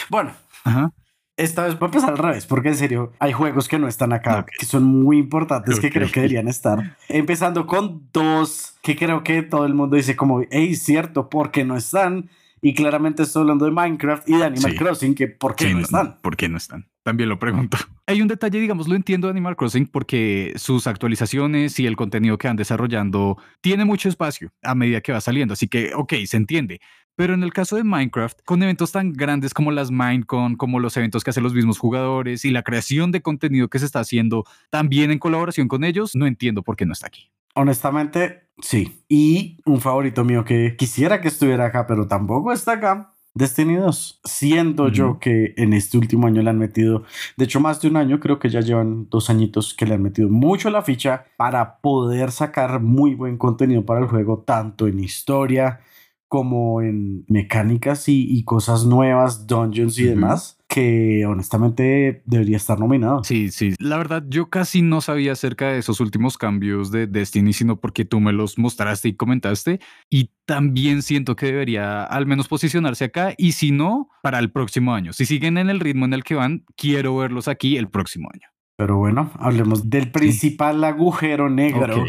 Bueno, Ajá esta vez voy a empezar al revés, porque en serio hay juegos que no están acá, que son muy importantes, que creo que deberían estar. Empezando con dos que creo que todo el mundo dice como, hey, cierto, porque no están. Y claramente estoy hablando de Minecraft y de Animal Crossing, que ¿por qué no, están? ¿Por qué no están? También lo pregunto. Hay un detalle, digamos, lo entiendo de Animal Crossing porque sus actualizaciones y el contenido que van desarrollando tiene mucho espacio a medida que va saliendo. Así que, ok, se entiende. Pero en el caso de Minecraft, con eventos tan grandes como las Minecon, como los eventos que hacen los mismos jugadores y la creación de contenido que se está haciendo también en colaboración con ellos, no entiendo por qué no está aquí. Honestamente, sí. Y un favorito mío que quisiera que estuviera acá, pero tampoco está acá. Destiny 2. Siento yo que en este último año le han metido, de hecho más de un año, creo que ya llevan dos añitos que le han metido mucho la ficha para poder sacar muy buen contenido para el juego, tanto en historia, como en mecánicas y, cosas nuevas, dungeons y demás, que honestamente debería estar nominado. Sí, sí. La verdad, yo casi no sabía acerca de esos últimos cambios de Destiny, sino porque tú me los mostraste y comentaste. Y también siento que debería al menos posicionarse acá. Y si no, para el próximo año. Si siguen en el ritmo en el que van, quiero verlos aquí el próximo año. Pero bueno, hablemos del principal agujero negro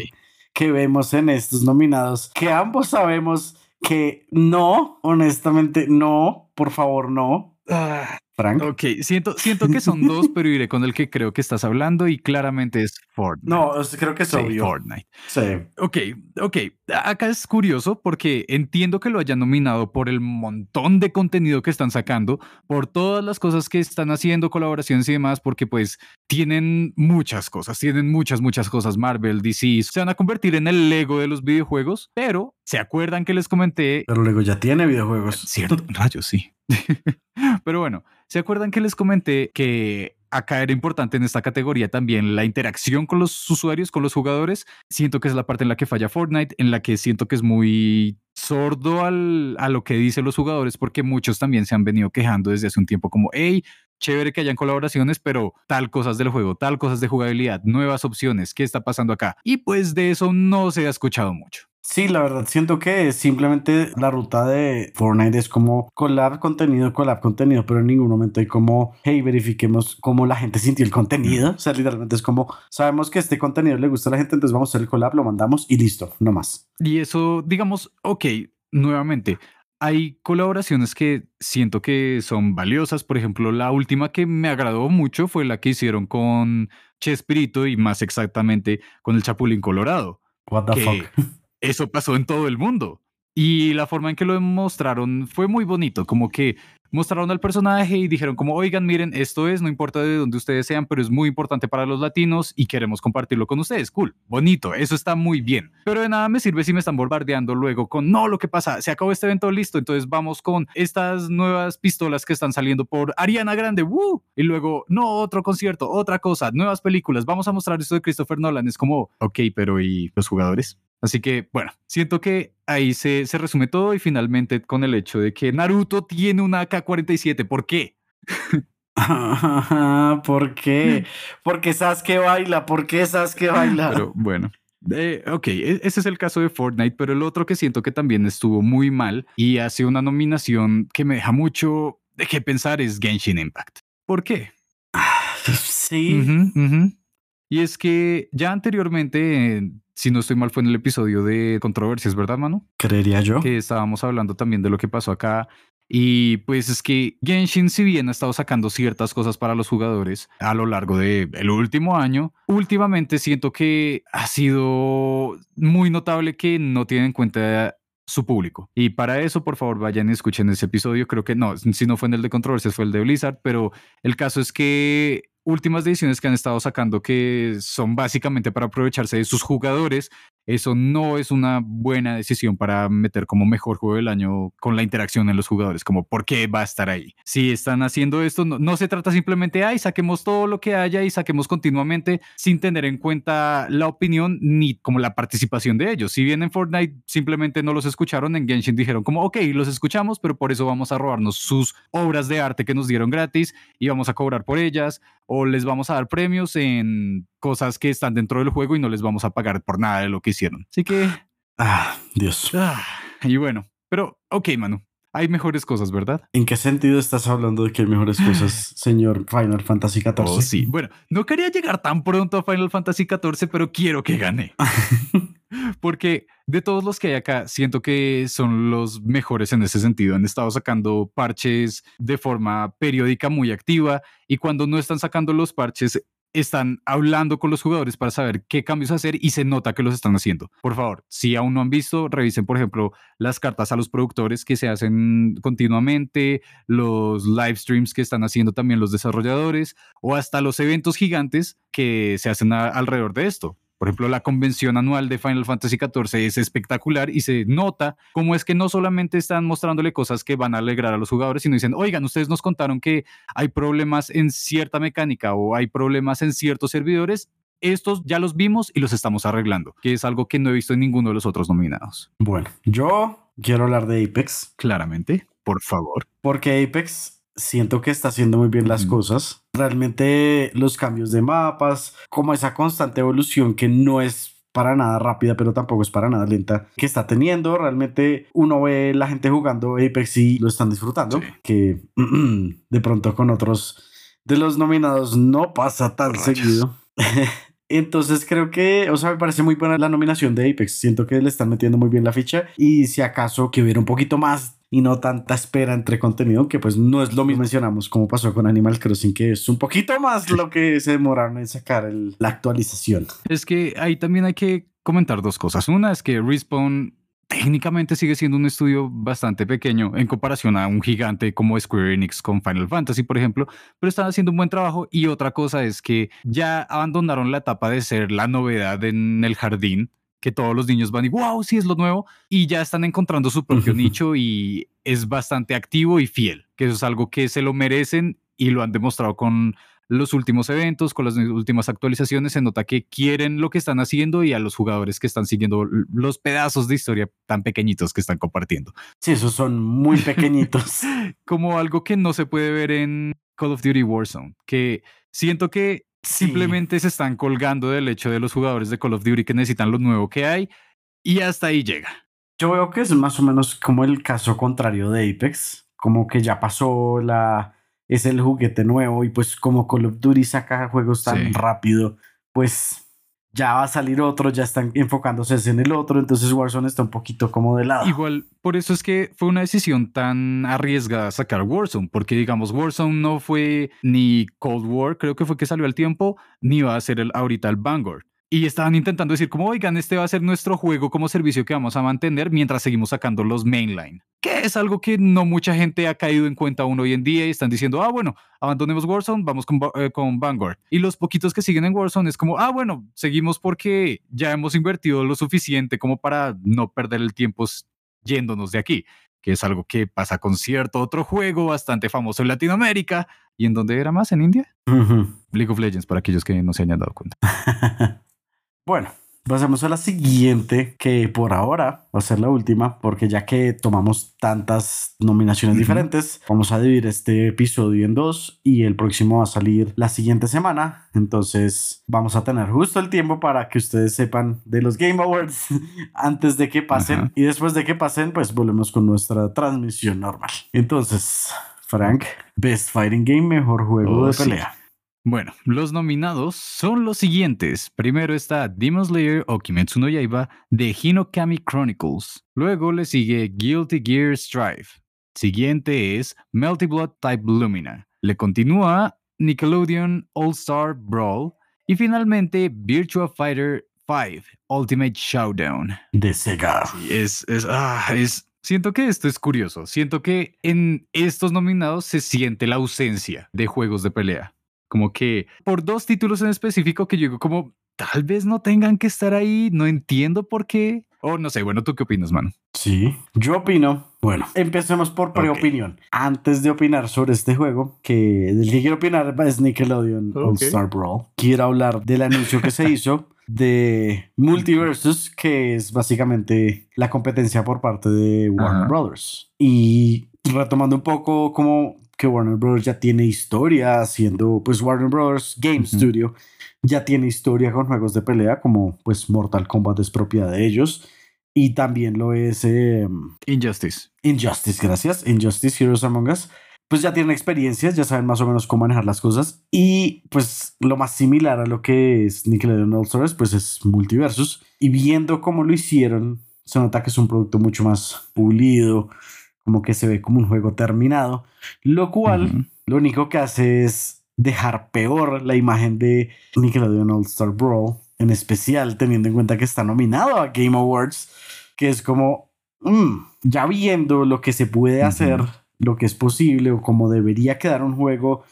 que vemos en estos nominados, que ambos sabemos que no, honestamente, no, por favor, no. Ah, Frank. Ok, siento, siento que son dos, pero iré con el que creo que estás hablando y claramente es Fortnite. No, creo que es obvio. Fortnite. Sí. Ok, ok. Acá es curioso porque entiendo que lo hayan nominado por el montón de contenido que están sacando, por todas las cosas que están haciendo, colaboraciones y demás, porque pues tienen muchas cosas, tienen muchas, muchas cosas. Marvel, DC, se van a convertir en el Lego de los videojuegos, pero ¿se acuerdan que les comenté? Pero Lego ya tiene videojuegos. Cierto, rayos, sí. pero bueno, ¿se acuerdan que les comenté que acá era importante en esta categoría también la interacción con los usuarios, con los jugadores. Siento que es la parte en la que falla Fortnite, en la que siento que es muy sordo al, a lo que dicen los jugadores, porque muchos también se han venido quejando desde hace un tiempo como, hey, chévere que hayan colaboraciones, pero tal cosas del juego, tal cosas de jugabilidad, nuevas opciones, ¿qué está pasando acá? Y pues de eso no se ha escuchado mucho. Sí, la verdad, siento que simplemente la ruta de Fortnite es como collab contenido, collab contenido, pero en ningún momento hay como, hey, verifiquemos cómo la gente sintió el contenido. O sea, literalmente es como, sabemos que este contenido le gusta a la gente, entonces vamos a hacer el collab, lo mandamos y listo, no más. Y eso, digamos, ok, nuevamente, hay colaboraciones que siento que son valiosas. Por ejemplo, la última que me agradó mucho fue la que hicieron con Chespirito y más exactamente con el Chapulín Colorado. What the fuck? eso pasó en todo el mundo. Y la forma en que lo mostraron fue muy bonito, como que mostraron al personaje y dijeron como, oigan, miren, esto es, no importa de dónde ustedes sean, pero es muy importante para los latinos y queremos compartirlo con ustedes. Cool, bonito, eso está muy bien. Pero de nada me sirve si me están bombardeando luego con, no, lo que pasa, se acabó este evento, listo, entonces vamos con estas nuevas pistolas que están saliendo por Ariana Grande, ¡woo! Y luego, no, otro concierto, otra cosa, nuevas películas, vamos a mostrar esto de Christopher Nolan. Es como, ok, pero ¿y los jugadores? Así que, bueno, siento que ahí se, se resume todo y finalmente con el hecho de que Naruto tiene una AK-47. ¿Por qué? ¿Por qué? Porque Sasuke baila. ¿Por qué Sasuke baila? Pero bueno. Eh, ok, e, ese es el caso de Fortnite, pero el otro que siento que también estuvo muy mal y hace una nominación que me deja mucho dejé pensar es Genshin Impact. ¿Por qué? Sí. Y es que ya anteriormente, si no estoy mal, fue en el episodio de controversias, ¿verdad, mano? Creería yo. Que estábamos hablando también de lo que pasó acá. Y pues es que Genshin, si bien ha estado sacando ciertas cosas para los jugadores a lo largo del el último año, últimamente siento que ha sido muy notable que no tienen en cuenta su público. Y para eso, por favor, vayan y escuchen ese episodio. Creo que no, si no fue en el de controversias, fue el de Blizzard, pero el caso es que últimas decisiones que han estado sacando que son básicamente para aprovecharse de sus jugadores eso no es una buena decisión para meter como mejor juego del año con la interacción en los jugadores, como por qué va a estar ahí. Si están haciendo esto, no, se trata simplemente, ay, saquemos todo lo que haya y saquemos continuamente sin tener en cuenta la opinión ni como la participación de ellos. Si bien en Fortnite simplemente no los escucharon, en Genshin dijeron como, ok, los escuchamos, pero por eso vamos a robarnos sus obras de arte que nos dieron gratis y vamos a cobrar por ellas o les vamos a dar premios en cosas que están dentro del juego y no les vamos a pagar por nada de lo que hicieron. Así que... Ah, Dios. Ah, y bueno, pero ok, Manu. Hay mejores cosas, ¿verdad? ¿En qué sentido estás hablando de que hay mejores cosas, señor Final Fantasy XIV? Oh, sí. Bueno, no quería llegar tan pronto a Final Fantasy XIV, pero quiero que gane. Porque de todos los que hay acá, siento que son los mejores en ese sentido. Han estado sacando parches de forma periódica muy activa y cuando no están sacando los parches, están hablando con los jugadores para saber qué cambios hacer y se nota que los están haciendo. Por favor, si aún no han visto, revisen, por ejemplo, las cartas a los productores que se hacen continuamente, los live streams que están haciendo también los desarrolladores o hasta los eventos gigantes que se hacen alrededor de esto. Por ejemplo, la convención anual de Final Fantasy XIV es espectacular y se nota cómo es que no solamente están mostrándole cosas que van a alegrar a los jugadores, sino dicen, oigan, ustedes nos contaron que hay problemas en cierta mecánica o hay problemas en ciertos servidores. Estos ya los vimos y los estamos arreglando, que es algo que no he visto en ninguno de los otros nominados. Bueno, yo quiero hablar de Apex. Claramente, por favor. Porque Apex siento que está haciendo muy bien las cosas. Realmente los cambios de mapas, como esa constante evolución que no es para nada rápida, pero tampoco es para nada lenta, que está teniendo. Realmente uno ve la gente jugando Apex y lo están disfrutando, que de pronto con otros de los nominados no pasa tan seguido. Entonces creo que, o sea, me parece muy buena la nominación de Apex. Siento que le están metiendo muy bien la ficha y si acaso que hubiera un poquito más y no tanta espera entre contenido, que pues no es lo mismo mencionamos como pasó con Animal Crossing, que es un poquito más lo que se demoraron en sacar la actualización. Es que ahí también hay que comentar dos cosas. Una es que Respawn técnicamente sigue siendo un estudio bastante pequeño en comparación a un gigante como Square Enix con Final Fantasy, por ejemplo, pero están haciendo un buen trabajo. Y otra cosa es que ya abandonaron la etapa de ser la novedad en el jardín que todos los niños van y wow, sí es lo nuevo y ya están encontrando su propio nicho y es bastante activo y fiel, que eso es algo que se lo merecen y lo han demostrado con los últimos eventos, con las últimas actualizaciones, se nota que quieren lo que están haciendo y a los jugadores que están siguiendo los pedazos de historia tan pequeñitos que están compartiendo. Sí, esos son muy pequeñitos. Como algo que no se puede ver en Call of Duty Warzone, que siento que Simplemente se están colgando del hecho de los jugadores de Call of Duty que necesitan lo nuevo que hay y hasta ahí llega. Yo veo que es más o menos como el caso contrario de Apex, como que ya pasó la es el juguete nuevo y pues como Call of Duty saca juegos tan rápido, pues ya va a salir otro, ya están enfocándose en el otro, entonces Warzone está un poquito como de lado. Igual, por eso es que fue una decisión tan arriesgada sacar Warzone, porque digamos, Warzone no fue ni Cold War, creo que fue que salió al tiempo, ni va a ser el, ahorita el Vanguard. Y estaban intentando decir como, oigan, este va a ser nuestro juego como servicio que vamos a mantener mientras seguimos sacando los mainline. Que es algo que no mucha gente ha caído en cuenta aún hoy en día y están diciendo, ah, bueno, abandonemos Warzone, vamos con, eh, con Vanguard. Y los poquitos que siguen en Warzone es como, ah, bueno, seguimos porque ya hemos invertido lo suficiente como para no perder el tiempo yéndonos de aquí que es algo que pasa con cierto otro juego bastante famoso en Latinoamérica. ¿Y en dónde era más? ¿En India? League of Legends, para aquellos que no se hayan dado cuenta. Bueno, pasamos a la siguiente, que por ahora va a ser la última, porque ya que tomamos tantas nominaciones diferentes, vamos a dividir este episodio en dos y el próximo va a salir la siguiente semana. Entonces vamos a tener justo el tiempo para que ustedes sepan de los Game Awards antes de que pasen y después de que pasen, pues volvemos con nuestra transmisión normal. Entonces, Frank, Best Fighting Game, mejor juego oh, de pelea. Bueno, los nominados son los siguientes. Primero está Demon Slayer o Kimetsu no Yaiba de Hinokami Chronicles. Luego le sigue Guilty Gear Strive. Siguiente es Melty Blood Type Lumina. Le continúa Nickelodeon All Star Brawl. Y finalmente Virtua Fighter 5 Ultimate Showdown. De Sega. Es, es, ah, es, siento que esto es curioso. Siento que en estos nominados se siente la ausencia de juegos de pelea. Como que por dos títulos en específico que yo digo como tal vez no tengan que estar ahí, no entiendo por qué. O no sé, bueno, ¿tú qué opinas, mano? Sí, yo opino. Bueno, empecemos por preopinión. Antes de opinar sobre este juego, que del que quiero opinar es Nickelodeon All Star Brawl. Quiero hablar del anuncio que se hizo de Multiversus, que es básicamente la competencia por parte de Warner Brothers. Y retomando un poco como que Warner Bros. ya tiene historia haciendo, pues Warner Bros. Game Studio ya tiene historia con juegos de pelea como pues Mortal Kombat es propiedad de ellos y también lo es em, Injustice. Injustice, gracias. Injustice Heroes Among Us. Pues ya tienen experiencias, ya saben más o menos cómo manejar las cosas y pues lo más similar a lo que es Nickelodeon All Stars pues es Multiversus y viendo cómo lo hicieron se nota que es un producto mucho más pulido, como que se ve como un juego terminado, lo cual lo único que hace es dejar peor la imagen de Nickelodeon All Star Brawl, en especial teniendo en cuenta que está nominado a Game Awards, que es como, mm, ya viendo lo que se puede hacer, lo que es posible o cómo debería quedar un juego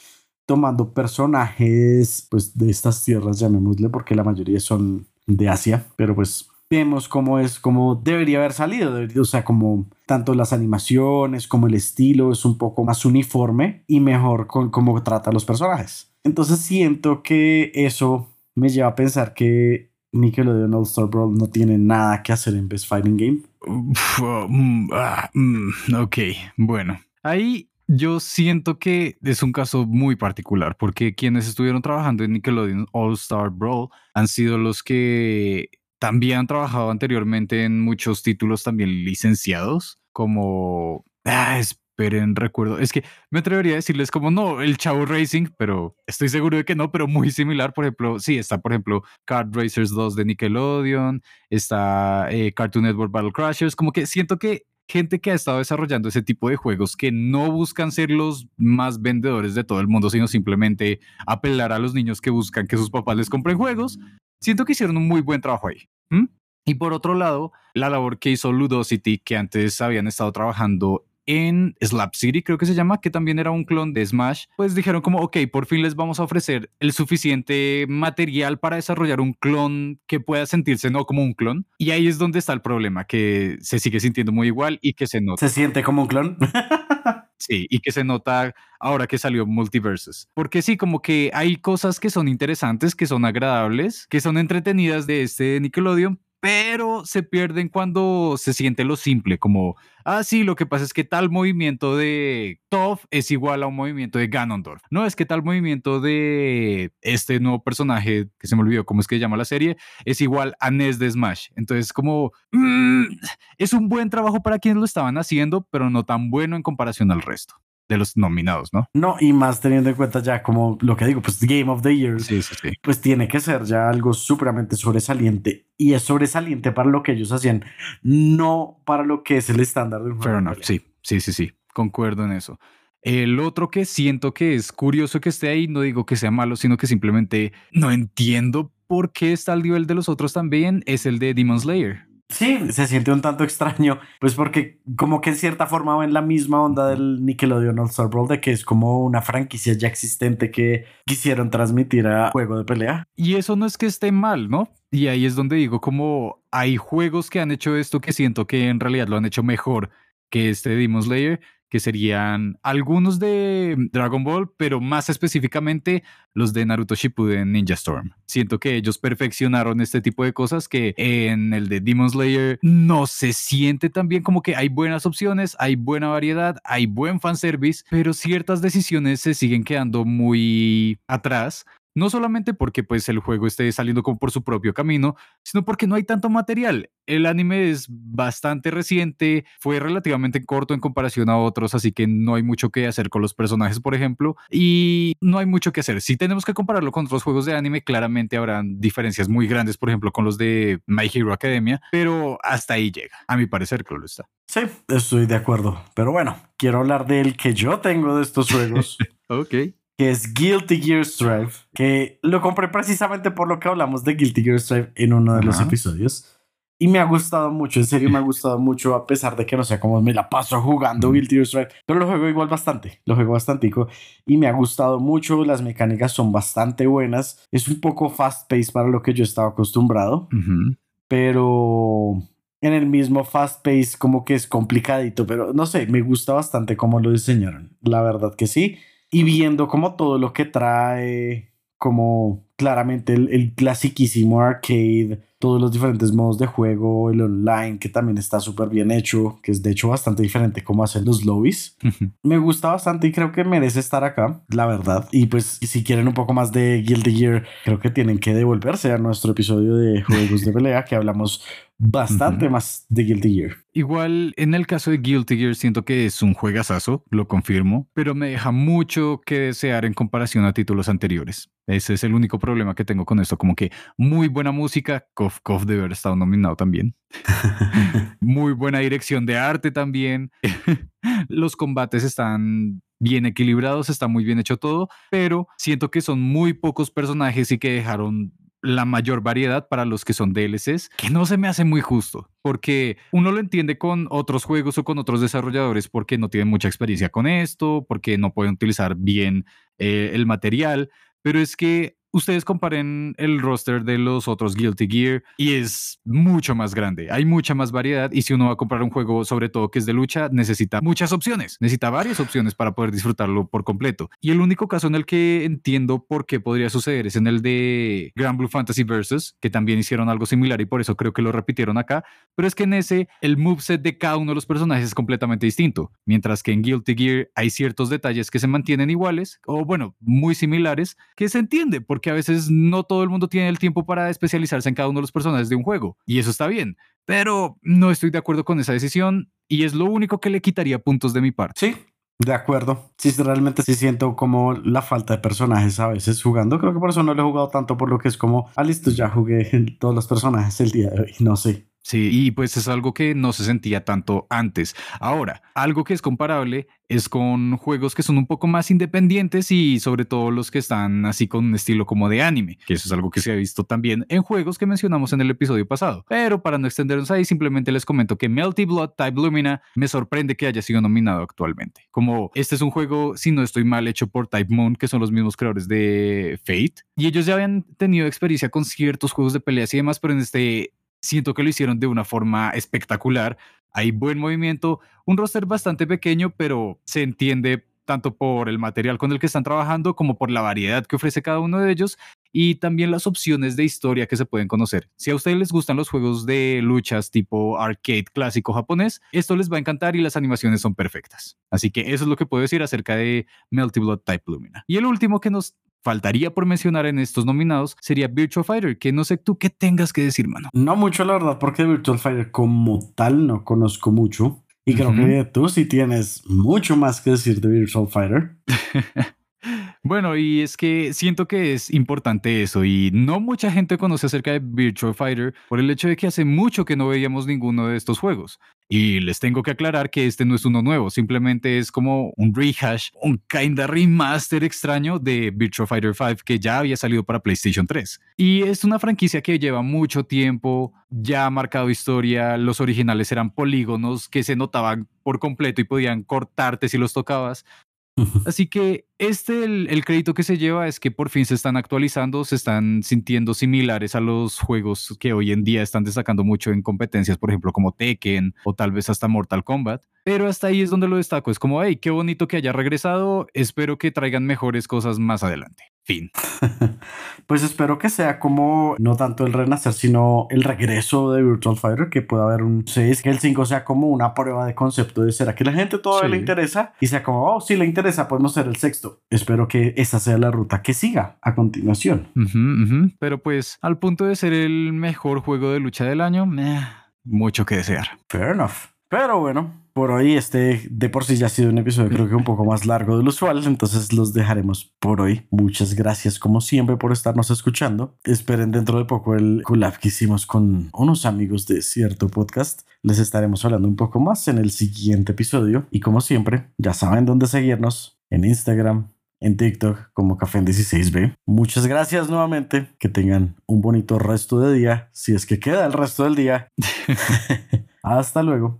tomando personajes pues de estas tierras, llamémosle, porque la mayoría son de Asia, pero pues vemos cómo es, cómo debería haber salido. O sea, como tanto las animaciones como el estilo es un poco más uniforme y mejor con cómo trata a los personajes. Entonces siento que eso me lleva a pensar que Nickelodeon All Star Brawl no tiene nada que hacer en Best Fighting Game. Mm, ah, mm, ok, bueno. Ahí yo siento que es un caso muy particular porque quienes estuvieron trabajando en Nickelodeon All Star Brawl han sido los que también han trabajado anteriormente en muchos títulos también licenciados, como... Ah, esperen, recuerdo. Es que me atrevería a decirles como no, el Chavo Racing, pero estoy seguro de que no, pero muy similar. Por ejemplo, sí, está por ejemplo Kart Racers 2 de Nickelodeon, está eh, Cartoon Network Battle Crashers, como que siento que gente que ha estado desarrollando ese tipo de juegos que no buscan ser los más vendedores de todo el mundo, sino simplemente apelar a los niños que buscan que sus papás les compren juegos, siento que hicieron un muy buen trabajo ahí. Y por otro lado, la labor que hizo Ludosity, que antes habían estado trabajando en Slap City, creo que se llama, que también era un clon de Smash, pues dijeron como, ok, por fin les vamos a ofrecer el suficiente material para desarrollar un clon que pueda sentirse no como un clon. Y ahí es donde está el problema, que se sigue sintiendo muy igual y que se nota. ¿Se siente como un clon? Sí, y que se nota ahora que salió Multiverses. Porque sí, como que hay cosas que son interesantes, que son agradables, que son entretenidas de este Nickelodeon, pero se pierden cuando se siente lo simple, como, ah, sí, lo que pasa es que tal movimiento de Toph es igual a un movimiento de Ganondorf. No, es que tal movimiento de este nuevo personaje, que se me olvidó cómo es que se llama la serie, es igual a Ness de Smash. Entonces, como, mm, es un buen trabajo para quienes lo estaban haciendo, pero no tan bueno en comparación al resto de los nominados, ¿no? No, y más teniendo en cuenta ya como lo que digo, pues Game of the Year, sí, sí, sí. pues tiene que ser ya algo supremamente sobresaliente y es sobresaliente para lo que ellos hacían, no para lo que es el estándar de un. Fair sí, sí, sí, sí, concuerdo en eso. El otro que siento que es curioso que esté ahí, no digo que sea malo, sino que simplemente no entiendo por qué está al nivel de los otros también, es el de Demon Slayer. Sí, se siente un tanto extraño, pues porque como que en cierta forma va en la misma onda del Nickelodeon All Star Brawl, de que es como una franquicia ya existente que quisieron transmitir a juego de pelea. Y eso no es que esté mal, ¿no? Y ahí es donde digo como hay juegos que han hecho esto que siento que en realidad lo han hecho mejor que este Demon Slayer que serían algunos de Dragon Ball, pero más específicamente los de Naruto Shippuden Ninja Storm. Siento que ellos perfeccionaron este tipo de cosas que en el de Demon Slayer no se siente tan bien como que hay buenas opciones, hay buena variedad, hay buen fanservice, pero ciertas decisiones se siguen quedando muy atrás No solamente porque pues el juego esté saliendo como por su propio camino, sino porque no hay tanto material. El anime es bastante reciente, fue relativamente corto en comparación a otros, así que no hay mucho que hacer con los personajes, por ejemplo, y no hay mucho que hacer. Si tenemos que compararlo con otros juegos de anime, claramente habrán diferencias muy grandes, por ejemplo, con los de My Hero Academia, pero hasta ahí llega, a mi parecer, claro está. Sí, estoy de acuerdo. Pero bueno, quiero hablar del que yo tengo de estos juegos. ok que es Guilty Gear Strive, que lo compré precisamente por lo que hablamos de Guilty Gear Strive en uno de los episodios. Y me ha gustado mucho, en serio me ha gustado mucho, a pesar de que no sé cómo me la paso jugando Guilty Gear Strive, pero lo juego igual bastante, lo juego bastante y me ha gustado mucho, las mecánicas son bastante buenas, es un poco fast pace para lo que yo estaba acostumbrado, pero en el mismo fast pace como que es complicadito, pero no sé, me gusta bastante cómo lo diseñaron, la verdad que sí y viendo como todo lo que trae, como claramente el, el clasiquísimo arcade, todos los diferentes modos de juego, el online que también está súper bien hecho, que es de hecho bastante diferente como hacen los lobbies. Me gusta bastante y creo que merece estar acá, la verdad. Y pues si quieren un poco más de Guilty Gear, creo que tienen que devolverse a nuestro episodio de juegos de pelea que hablamos bastante más de Guilty Gear. Igual en el caso de Guilty Gear siento que es un juegazazo, lo confirmo, pero me deja mucho que desear en comparación a títulos anteriores. Ese es el único problema que tengo con esto, como que muy buena música, Kof Kof debe haber estado nominado también. muy buena dirección de arte también. Los combates están bien equilibrados, está muy bien hecho todo, pero siento que son muy pocos personajes y que dejaron la mayor variedad para los que son DLCs, que no se me hace muy justo, porque uno lo entiende con otros juegos o con otros desarrolladores porque no tienen mucha experiencia con esto, porque no pueden utilizar bien eh, el material, pero es que ustedes comparen el roster de los otros Guilty Gear y es mucho más grande. Hay mucha más variedad y si uno va a comprar un juego, sobre todo que es de lucha, necesita muchas opciones. Necesita varias opciones para poder disfrutarlo por completo. Y el único caso en el que entiendo por qué podría suceder es en el de Grand Blue Fantasy Versus, que también hicieron algo similar y por eso creo que lo repitieron acá. Pero es que en ese, el moveset de cada uno de los personajes es completamente distinto. Mientras que en Guilty Gear hay ciertos detalles que se mantienen iguales o, bueno, muy similares, que se entiende porque que a veces no todo el mundo tiene el tiempo para especializarse en cada uno de los personajes de un juego. Y eso está bien. Pero no estoy de acuerdo con esa decisión y es lo único que le quitaría puntos de mi parte. Sí, de acuerdo. Sí, realmente sí siento como la falta de personajes a veces jugando. Creo que por eso no lo he jugado tanto por lo que es como, ah, listo, ya jugué todos los personajes el día de hoy. No sé. Sí, y pues es algo que no se sentía tanto antes. Ahora, algo que es comparable es con juegos que son un poco más independientes y sobre todo los que están así con un estilo como de anime, que eso es algo que se ha visto también en juegos que mencionamos en el episodio pasado. Pero para no extendernos ahí, simplemente les comento que Melty Blood Type Lumina me sorprende que haya sido nominado actualmente. Como este es un juego, si no estoy mal, hecho por Type Moon, que son los mismos creadores de Fate, y ellos ya habían tenido experiencia con ciertos juegos de peleas y demás, pero en este siento que lo hicieron de una forma espectacular. Hay buen movimiento, un roster bastante pequeño, pero se entiende tanto por el material con el que están trabajando como por la variedad que ofrece cada uno de ellos y también las opciones de historia que se pueden conocer. Si a ustedes les gustan los juegos de luchas tipo arcade clásico japonés, esto les va a encantar y las animaciones son perfectas. Así que eso es lo que puedo decir acerca de Melty Blood Type Lumina. Y el último que nos faltaría por mencionar en estos nominados sería Virtual Fighter, que no sé tú qué tengas que decir, mano. No mucho, la verdad, porque Virtual Fighter como tal no conozco mucho. Y creo que tú sí tienes mucho más que decir de Virtual Fighter. Bueno, y es que siento que es importante eso y no mucha gente conoce acerca de Virtual Fighter por el hecho de que hace mucho que no veíamos ninguno de estos juegos. Y les tengo que aclarar que este no es uno nuevo, simplemente es como un rehash, un kinda remaster extraño de Virtual Fighter 5 que ya había salido para PlayStation 3. Y es una franquicia que lleva mucho tiempo, ya ha marcado historia, los originales eran polígonos que se notaban por completo y podían cortarte si los tocabas. Así que este, el, crédito que se lleva es que por fin se están actualizando, se están sintiendo similares a los juegos que hoy en día están destacando mucho en competencias, por ejemplo, como Tekken o tal vez hasta Mortal Kombat. Pero hasta ahí es donde lo destaco. Es como, hey, qué bonito que haya regresado. Espero que traigan mejores cosas más adelante. Fin. pues espero que sea como no tanto el renacer, sino el regreso de Virtual Fighter, que pueda haber un 6, que el 5 sea como una prueba de concepto de será que la gente todavía le interesa y sea como, oh, si le interesa, podemos ser el sexto. Espero que esa sea la ruta que siga a continuación. Pero pues al punto de ser el mejor juego de lucha del año, mucho que desear. Fair enough. Pero bueno, por hoy este de por sí ya ha sido un episodio creo que un poco más largo de lo usual, entonces los dejaremos por hoy. Muchas gracias como siempre por estarnos escuchando. Esperen dentro de poco el collab que hicimos con unos amigos de cierto podcast. Les estaremos hablando un poco más en el siguiente episodio y como siempre, ya saben dónde seguirnos en Instagram, en TikTok como Café 16B. Muchas gracias nuevamente. Que tengan un bonito resto de día, si es que queda el resto del día. Hasta luego.